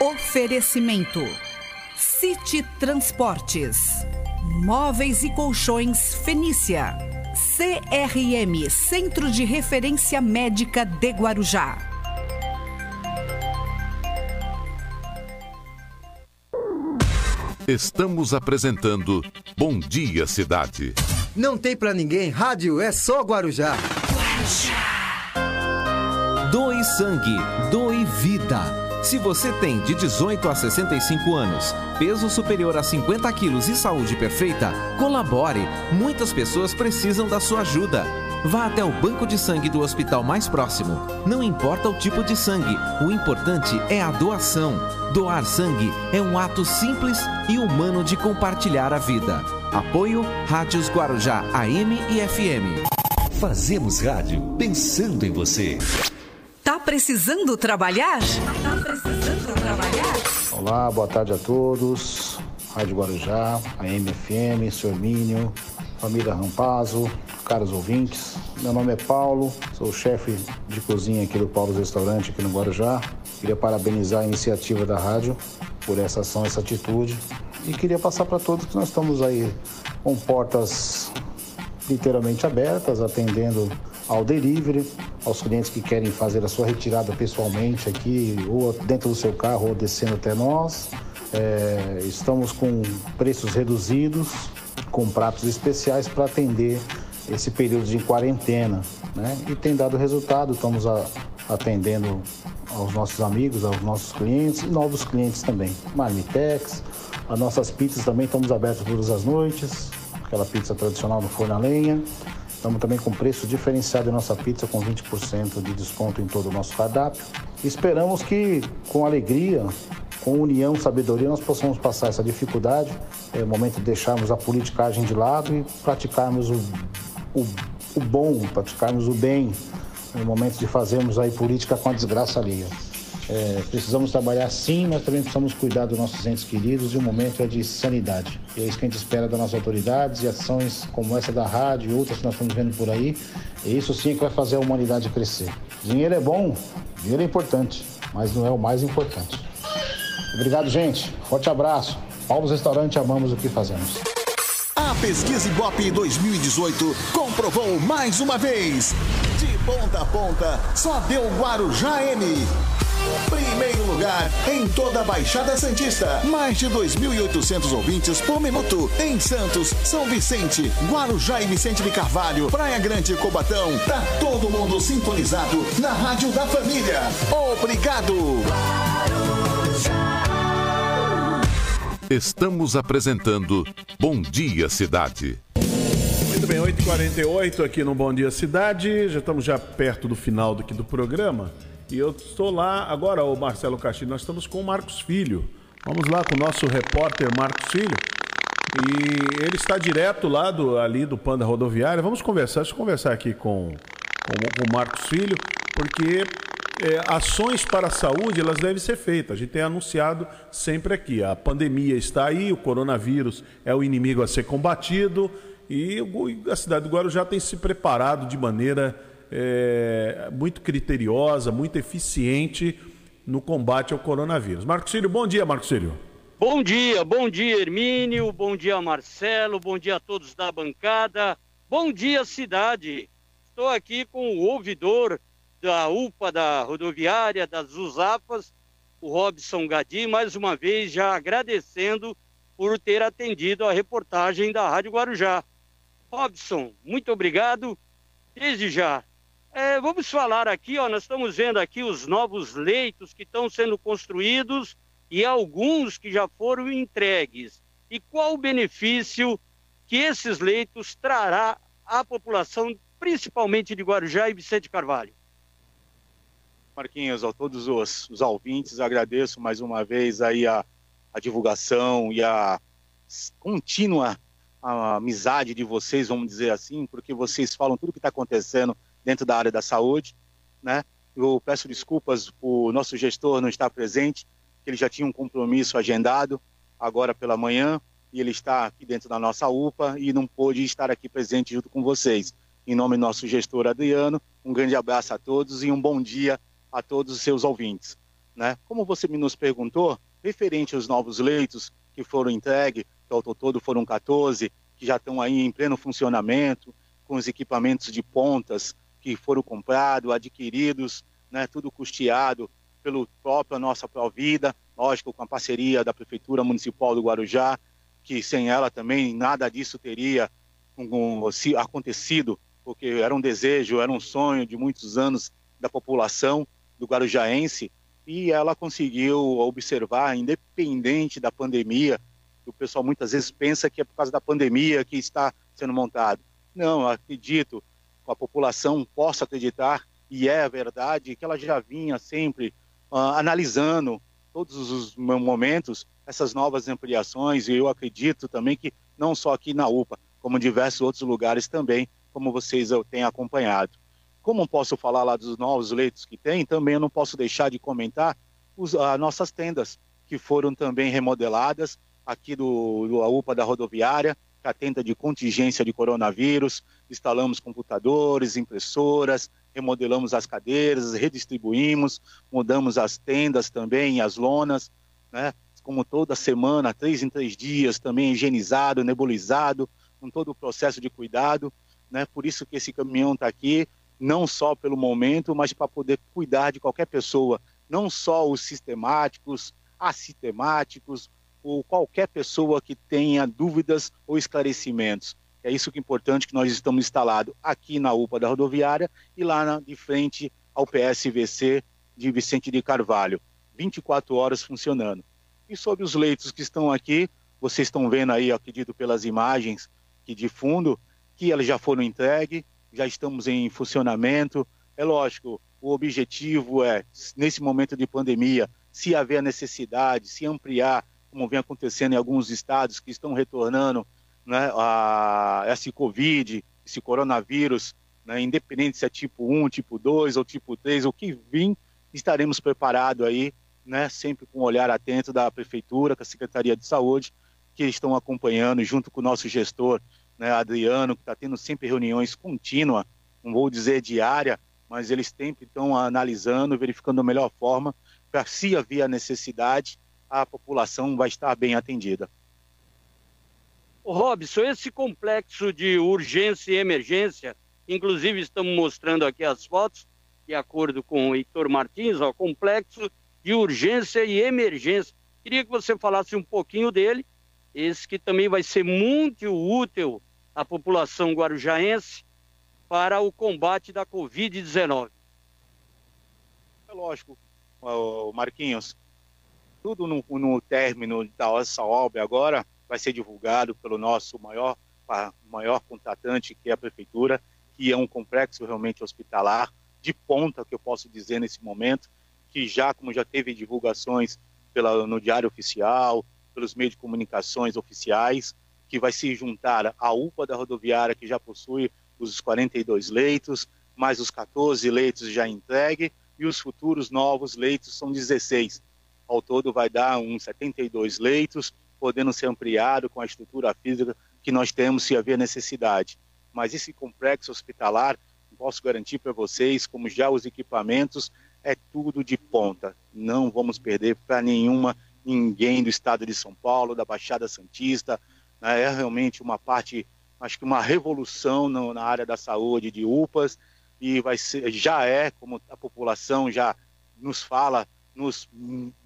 Oferecimento: City Transportes. Móveis e Colchões Fenícia. CRM Centro de Referência Médica de Guarujá. Estamos apresentando Bom Dia Cidade. Não tem para ninguém, rádio é só Guarujá. Guarujá. Doe sangue, doe vida. Se você tem de 18 a 65 anos, peso superior a 50 quilos e saúde perfeita, colabore. Muitas pessoas precisam da sua ajuda. Vá até o banco de sangue do hospital mais próximo. Não importa o tipo de sangue, o importante é a doação. Doar sangue é um ato simples e humano de compartilhar a vida. Apoio Rádios Guarujá AM e FM. Fazemos rádio pensando em você. Precisando trabalhar? Tá precisando trabalhar? Olá, boa tarde a todos. Rádio Guarujá, a MFM, Sr. Mínio, família Rampazo, caros ouvintes. Meu nome é Paulo, sou chefe de cozinha aqui do Paulo Restaurante aqui no Guarujá. Queria parabenizar a iniciativa da rádio por essa ação, essa atitude. E queria passar para todos que nós estamos aí com portas literalmente abertas, atendendo ao delivery, aos clientes que querem fazer a sua retirada pessoalmente aqui, ou dentro do seu carro, ou descendo até nós. É, estamos com preços reduzidos, com pratos especiais para atender esse período de quarentena. Né? E tem dado resultado, estamos a, atendendo aos nossos amigos, aos nossos clientes e novos clientes também. Marmitex, as nossas pizzas também estamos abertos todas as noites, aquela pizza tradicional no forno a lenha. Estamos também com preço diferenciado em nossa pizza, com 20% de desconto em todo o nosso cardápio. Esperamos que, com alegria, com união, sabedoria, nós possamos passar essa dificuldade. É o momento de deixarmos a politicagem de lado e praticarmos o, o, o bom, praticarmos o bem, no momento de fazermos aí política com a desgraça alheia. É, precisamos trabalhar sim, mas também precisamos cuidar dos nossos entes queridos e o momento é de sanidade. E é isso que a gente espera das nossas autoridades e ações como essa da rádio e outras que nós estamos vendo por aí. E isso sim é que vai fazer a humanidade crescer. Dinheiro é bom, dinheiro é importante, mas não é o mais importante. Obrigado, gente. Forte abraço. Paulo Restaurante, amamos o que fazemos. A pesquisa Ibope 2018 comprovou mais uma vez. De ponta a ponta, só deu Guarujá M. Primeiro lugar em toda a Baixada Santista. Mais de 2.800 ouvintes por minuto. Em Santos, São Vicente, Guarujá e Vicente de Carvalho, Praia Grande e Cobatão. Tá todo mundo sintonizado na Rádio da Família. Obrigado. Estamos apresentando Bom Dia Cidade. Muito bem, 8h48 aqui no Bom Dia Cidade. Já estamos já perto do final aqui do programa. E eu estou lá agora, o Marcelo Castilho, nós estamos com o Marcos Filho. Vamos lá com o nosso repórter Marcos Filho. E ele está direto lá do, ali do Panda Rodoviária. Vamos conversar, deixa eu conversar aqui com, com, com o Marcos Filho, porque é, ações para a saúde elas devem ser feitas. A gente tem anunciado sempre aqui. A pandemia está aí, o coronavírus é o inimigo a ser combatido e a cidade do Guarujá tem se preparado de maneira é, muito criteriosa, muito eficiente no combate ao coronavírus. Marcos Cílio, bom dia, Marcos Cílio. Bom dia, bom dia, Hermínio, bom dia, Marcelo, bom dia a todos da bancada, bom dia, cidade. Estou aqui com o ouvidor da UPA da rodoviária, das USAPAS, o Robson Gadi, mais uma vez já agradecendo por ter atendido a reportagem da Rádio Guarujá. Robson, muito obrigado. Desde já, é, vamos falar aqui, ó, nós estamos vendo aqui os novos leitos que estão sendo construídos e alguns que já foram entregues. E qual o benefício que esses leitos trará à população, principalmente de Guarujá e Vicente Carvalho? Marquinhos, a todos os, os ouvintes, agradeço mais uma vez aí a, a divulgação e a contínua a amizade de vocês, vamos dizer assim, porque vocês falam tudo o que está acontecendo dentro da área da saúde, né? Eu peço desculpas por nosso gestor não estar presente, ele já tinha um compromisso agendado agora pela manhã e ele está aqui dentro da nossa UPA e não pôde estar aqui presente junto com vocês. Em nome do nosso gestor Adriano, um grande abraço a todos e um bom dia a todos os seus ouvintes. Né? Como você me nos perguntou, referente aos novos leitos que foram entregues, que ao todo foram 14, que já estão aí em pleno funcionamento, com os equipamentos de pontas que foram comprados, adquiridos, né, tudo custeado pelo próprio nossa Provida, lógico, com a parceria da Prefeitura Municipal do Guarujá, que sem ela também nada disso teria acontecido, porque era um desejo, era um sonho de muitos anos da população do guarujaense e ela conseguiu observar, independente da pandemia, o pessoal muitas vezes pensa que é por causa da pandemia que está sendo montado. Não, acredito, a população possa acreditar, e é verdade, que ela já vinha sempre uh, analisando todos os momentos essas novas ampliações, e eu acredito também que não só aqui na UPA, como em diversos outros lugares também, como vocês têm acompanhado. Como não posso falar lá dos novos leitos que tem, também eu não posso deixar de comentar os, as nossas tendas, que foram também remodeladas aqui do, do UPA da rodoviária, a tenda de contingência de coronavírus, instalamos computadores, impressoras, remodelamos as cadeiras, redistribuímos, mudamos as tendas também, as lonas, né? como toda semana, três em três dias, também higienizado, nebulizado, com todo o processo de cuidado. Né? Por isso que esse caminhão está aqui, não só pelo momento, mas para poder cuidar de qualquer pessoa, não só os sistemáticos, assistemáticos, ou qualquer pessoa que tenha dúvidas ou esclarecimentos. É isso que é importante que nós estamos instalados aqui na UPA da rodoviária e lá na, de frente ao PSVC de Vicente de Carvalho, 24 horas funcionando. E sobre os leitos que estão aqui, vocês estão vendo aí, acredito pelas imagens que de fundo, que elas já foram entregues, já estamos em funcionamento. É lógico, o objetivo é, nesse momento de pandemia, se haver necessidade, se ampliar, como vem acontecendo em alguns estados que estão retornando né, a esse Covid, esse coronavírus né, independente se é tipo 1, tipo 2 ou tipo 3, o que vir, estaremos preparados aí, né, sempre com um olhar atento da Prefeitura, com a Secretaria de Saúde, que estão acompanhando, junto com o nosso gestor, né, Adriano, que está tendo sempre reuniões contínuas, não vou dizer diária, mas eles sempre estão analisando, verificando a melhor forma, para se havia necessidade, a população vai estar bem atendida. Robson, esse complexo de urgência e emergência, inclusive estamos mostrando aqui as fotos, de acordo com o Heitor Martins, o complexo de urgência e emergência. Queria que você falasse um pouquinho dele, esse que também vai ser muito útil à população guarujaense para o combate da Covid-19. É lógico, Marquinhos, tudo no, no término da nossa obra agora vai ser divulgado pelo nosso maior, maior contratante, que é a Prefeitura, que é um complexo realmente hospitalar de ponta, que eu posso dizer nesse momento, que já, como já teve divulgações pela, no Diário Oficial, pelos meios de comunicações oficiais, que vai se juntar à UPA da rodoviária, que já possui os 42 leitos, mais os 14 leitos já entregue, e os futuros novos leitos são 16. Ao todo vai dar uns 72 leitos, podendo ser ampliado com a estrutura física que nós temos se haver necessidade. Mas esse complexo hospitalar, posso garantir para vocês, como já os equipamentos, é tudo de ponta. Não vamos perder para nenhuma ninguém do estado de São Paulo, da Baixada Santista. Né? É realmente uma parte, acho que uma revolução no, na área da saúde de UPAs e vai ser, já é, como a população já nos fala, nos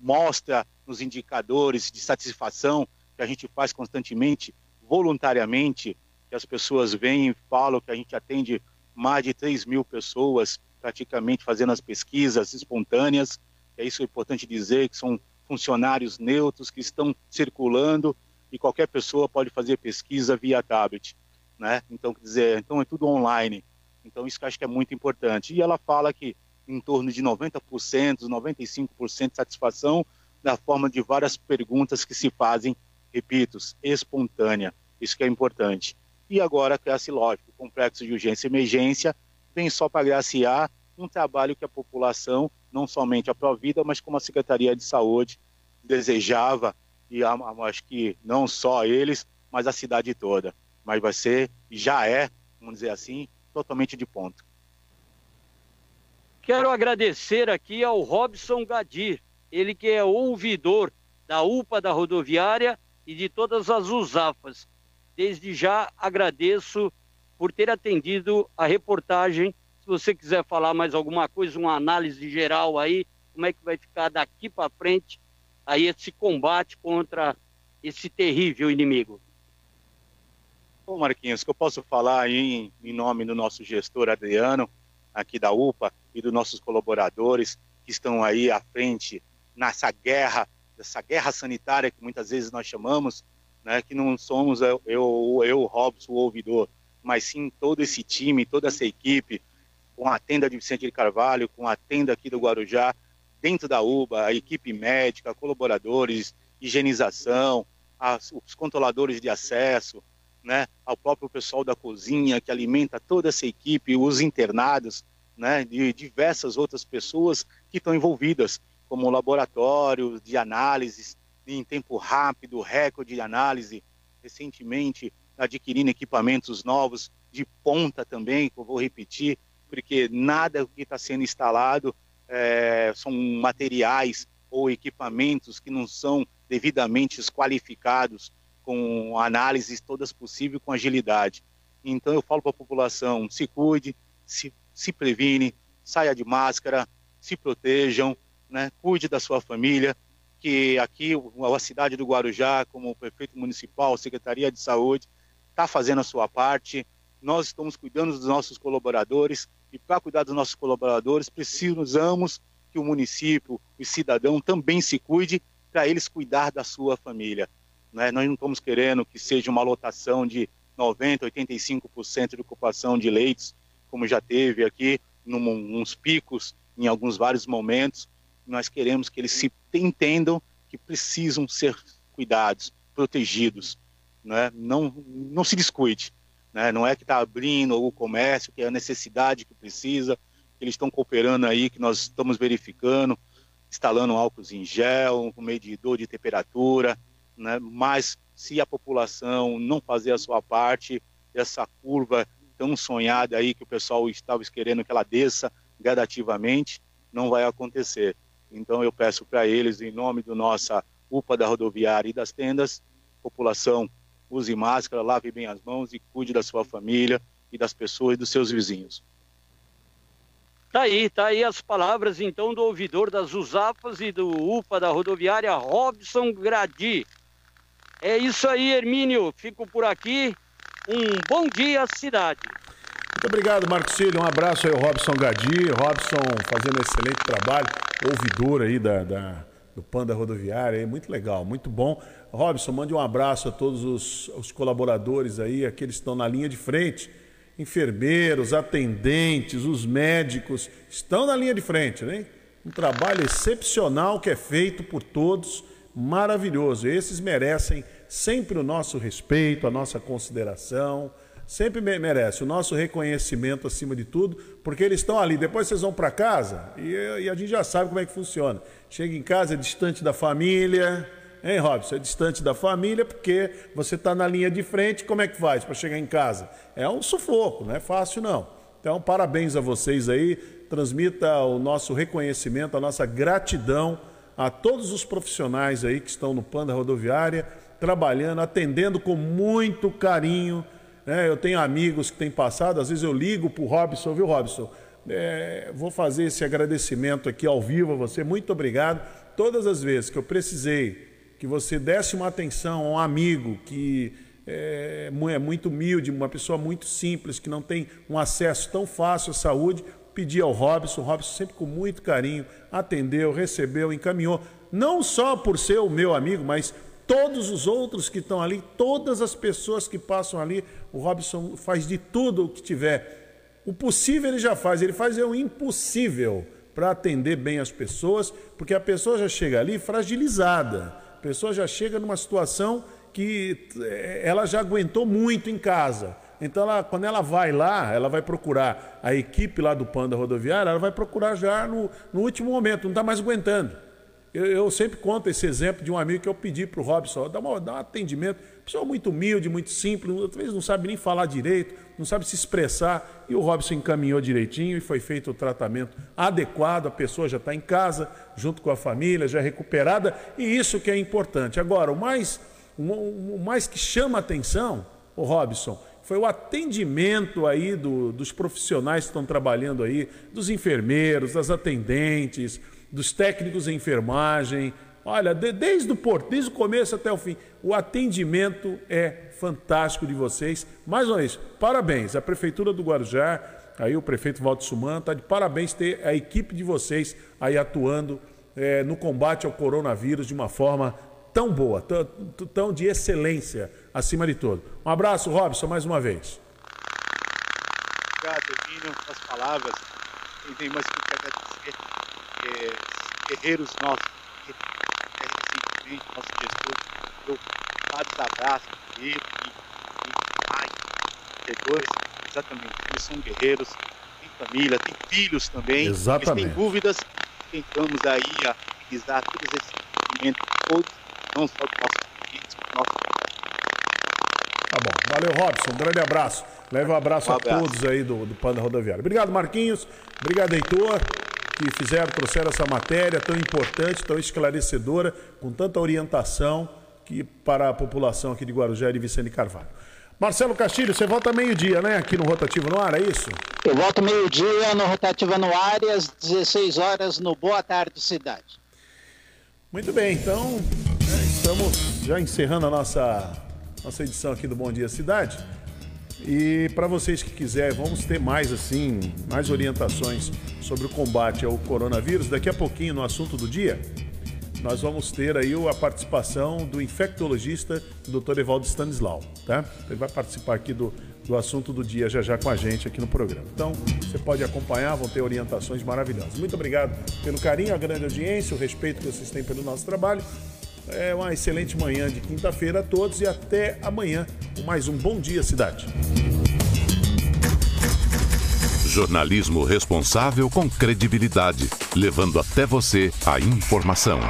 mostra nos indicadores de satisfação que a gente faz constantemente, voluntariamente, que as pessoas vêm e falam que a gente atende mais de 3 mil pessoas praticamente fazendo as pesquisas espontâneas. É isso é importante dizer, que são funcionários neutros que estão circulando e qualquer pessoa pode fazer pesquisa via tablet, né? Então, quer dizer, então é tudo online. Então, isso que acho que é muito importante. E ela fala que em torno de 90%, 95% de satisfação na forma de várias perguntas que se fazem, repito, espontânea. Isso que é importante. E agora, cresce lógico, complexo de urgência e emergência vem só para graciar um trabalho que a população, não somente a Provida, mas como a Secretaria de Saúde desejava, e acho que não só eles, mas a cidade toda. Mas vai ser, já é, vamos dizer assim, totalmente de ponto. Quero agradecer aqui ao Robson Gadir, ele que é ouvidor da UPA da rodoviária e de todas as USAFAs. Desde já agradeço por ter atendido a reportagem. Se você quiser falar mais alguma coisa, uma análise geral aí, como é que vai ficar daqui para frente aí esse combate contra esse terrível inimigo. Bom, Marquinhos, que eu posso falar em, em nome do nosso gestor Adriano, aqui da UPA, e dos nossos colaboradores que estão aí à frente nessa guerra, dessa guerra sanitária que muitas vezes nós chamamos, né, que não somos eu, eu, eu Robson, o ouvidor, mas sim todo esse time, toda essa equipe, com a tenda de Vicente de Carvalho, com a tenda aqui do Guarujá, dentro da UBA, a equipe médica, colaboradores, higienização, as, os controladores de acesso, né, ao próprio pessoal da cozinha que alimenta toda essa equipe, os internados, né, de diversas outras pessoas que estão envolvidas, como laboratórios de análises em tempo rápido, recorde de análise, recentemente adquirindo equipamentos novos de ponta também, que eu vou repetir, porque nada que está sendo instalado é, são materiais ou equipamentos que não são devidamente qualificados com análises todas possíveis com agilidade. Então eu falo para a população, se cuide, se se previne, saia de máscara, se protejam, né? cuide da sua família, que aqui a cidade do Guarujá, como prefeito municipal, Secretaria de Saúde, está fazendo a sua parte. Nós estamos cuidando dos nossos colaboradores e para cuidar dos nossos colaboradores precisamos que o município, o cidadão também se cuide para eles cuidar da sua família. Né? Nós não estamos querendo que seja uma lotação de 90, 85% de ocupação de leitos como já teve aqui, num, uns picos, em alguns vários momentos. Nós queremos que eles se entendam que precisam ser cuidados, protegidos. Né? Não, não se descuide. né? Não é que está abrindo o comércio, que é a necessidade que precisa, que eles estão cooperando aí, que nós estamos verificando, instalando álcool em gel, um medidor de temperatura, né? Mas se a população não fazer a sua parte, essa curva tão sonhada aí que o pessoal estava querendo que ela desça gradativamente, não vai acontecer. Então eu peço para eles, em nome do nossa UPA da rodoviária e das tendas, população use máscara, lave bem as mãos e cuide da sua família e das pessoas e dos seus vizinhos. Tá aí, tá aí as palavras então do ouvidor das USAFAS e do UPA da rodoviária Robson Gradi. É isso aí, Hermínio. Fico por aqui. Um bom dia, cidade. Muito obrigado, Marcos Cílio. Um abraço aí ao Robson Gadi. Robson fazendo um excelente trabalho, ouvidor aí da, da do Panda Rodoviária. Muito legal, muito bom. Robson, mande um abraço a todos os, os colaboradores aí, aqueles que estão na linha de frente. Enfermeiros, atendentes, os médicos estão na linha de frente, né? Um trabalho excepcional que é feito por todos, maravilhoso. Esses merecem sempre o nosso respeito, a nossa consideração, sempre merece o nosso reconhecimento acima de tudo, porque eles estão ali. Depois vocês vão para casa e, e, a gente já sabe como é que funciona. Chega em casa, é distante da família, hein, Robson? É distante da família porque você está na linha de frente. Como é que faz para chegar em casa? É um sufoco, não é fácil não. Então, parabéns a vocês aí. Transmita o nosso reconhecimento, a nossa gratidão a todos os profissionais aí que estão no Panda Rodoviária trabalhando, atendendo com muito carinho. Né? Eu tenho amigos que têm passado, às vezes eu ligo para o Robson, viu, Robson? É, vou fazer esse agradecimento aqui ao vivo a você. Muito obrigado. Todas as vezes que eu precisei que você desse uma atenção a um amigo que é, é muito humilde, uma pessoa muito simples, que não tem um acesso tão fácil à saúde, pedi ao Robson. O Robson, sempre com muito carinho, atendeu, recebeu, encaminhou. Não só por ser o meu amigo, mas todos os outros que estão ali, todas as pessoas que passam ali, o Robson faz de tudo o que tiver. O possível ele já faz, ele faz o impossível para atender bem as pessoas, porque a pessoa já chega ali fragilizada, a pessoa já chega numa situação que eh, ela já aguentou muito em casa. Então, ela, quando ela vai lá, ela vai procurar a equipe lá do Panda Rodoviária, ela vai procurar já no, no último momento, não está mais aguentando. Eu, eu, sempre conto esse exemplo de um amigo que eu pedi para o Robson, dá, uma, um atendimento, pessoa muito humilde, muito simples, às vezes não sabe nem falar direito, não sabe se expressar, e o Robson encaminhou direitinho e foi feito o tratamento adequado, a pessoa já está em casa, junto com a família, já recuperada, e isso que é importante. Agora, o mais, o mais que chama atenção, o Robson, foi o atendimento aí do, dos profissionais que estão trabalhando aí, dos enfermeiros, das atendentes, dos técnicos em enfermagem. Olha, de, desde o porto, desde o começo até o fim, o atendimento é fantástico de vocês. Mais uma vez, parabéns. A Prefeitura do Guarujá, aí o prefeito Valdo Suman, está de parabéns ter a equipe de vocês aí atuando é, no combate ao coronavírus de uma forma tão boa, tão, tão de excelência, acima de tudo. Um abraço, Robson, mais uma vez. Obrigado, Emílio, as palavras. Tem mais que guerreiros nossos, que recentemente nosso gestor deu vários abraços ele e, pai, dois, exatamente, eles são guerreiros, têm família, têm filhos também, exatamente. eles têm dúvidas, tentamos aí a utilizar todos esses sentimentos, todos, não só do nosso filhos, do nosso Tá bom. Valeu, Robson. Um grande abraço. Leva um abraço, um abraço. a todos aí do, do Panda Rodoviário. Obrigado, Marquinhos. Obrigado, Heitor que fizeram, trouxeram essa matéria tão importante, tão esclarecedora, com tanta orientação que para a população aqui de Guarujá e de Vicente Carvalho. Marcelo Castilho, você volta meio-dia, né? Aqui no Rotativo no Ar, é isso? Eu volto meio-dia no Rotativo no Ar e às 16 horas no Boa Tarde Cidade. Muito bem, então né, estamos já encerrando a nossa, nossa edição aqui do Bom Dia Cidade. E para vocês que quiserem, vamos ter mais assim, mais orientações sobre o combate ao coronavírus. Daqui a pouquinho, no assunto do dia, nós vamos ter aí a participação do infectologista Dr. Evaldo Stanislau, tá? Ele vai participar aqui do, do assunto do dia já já com a gente aqui no programa. Então, você pode acompanhar, vão ter orientações maravilhosas. Muito obrigado pelo carinho, a grande audiência, o respeito que vocês têm pelo nosso trabalho. É uma excelente manhã de quinta-feira a todos e até amanhã com mais um Bom Dia Cidade. Jornalismo responsável com credibilidade, levando até você a informação.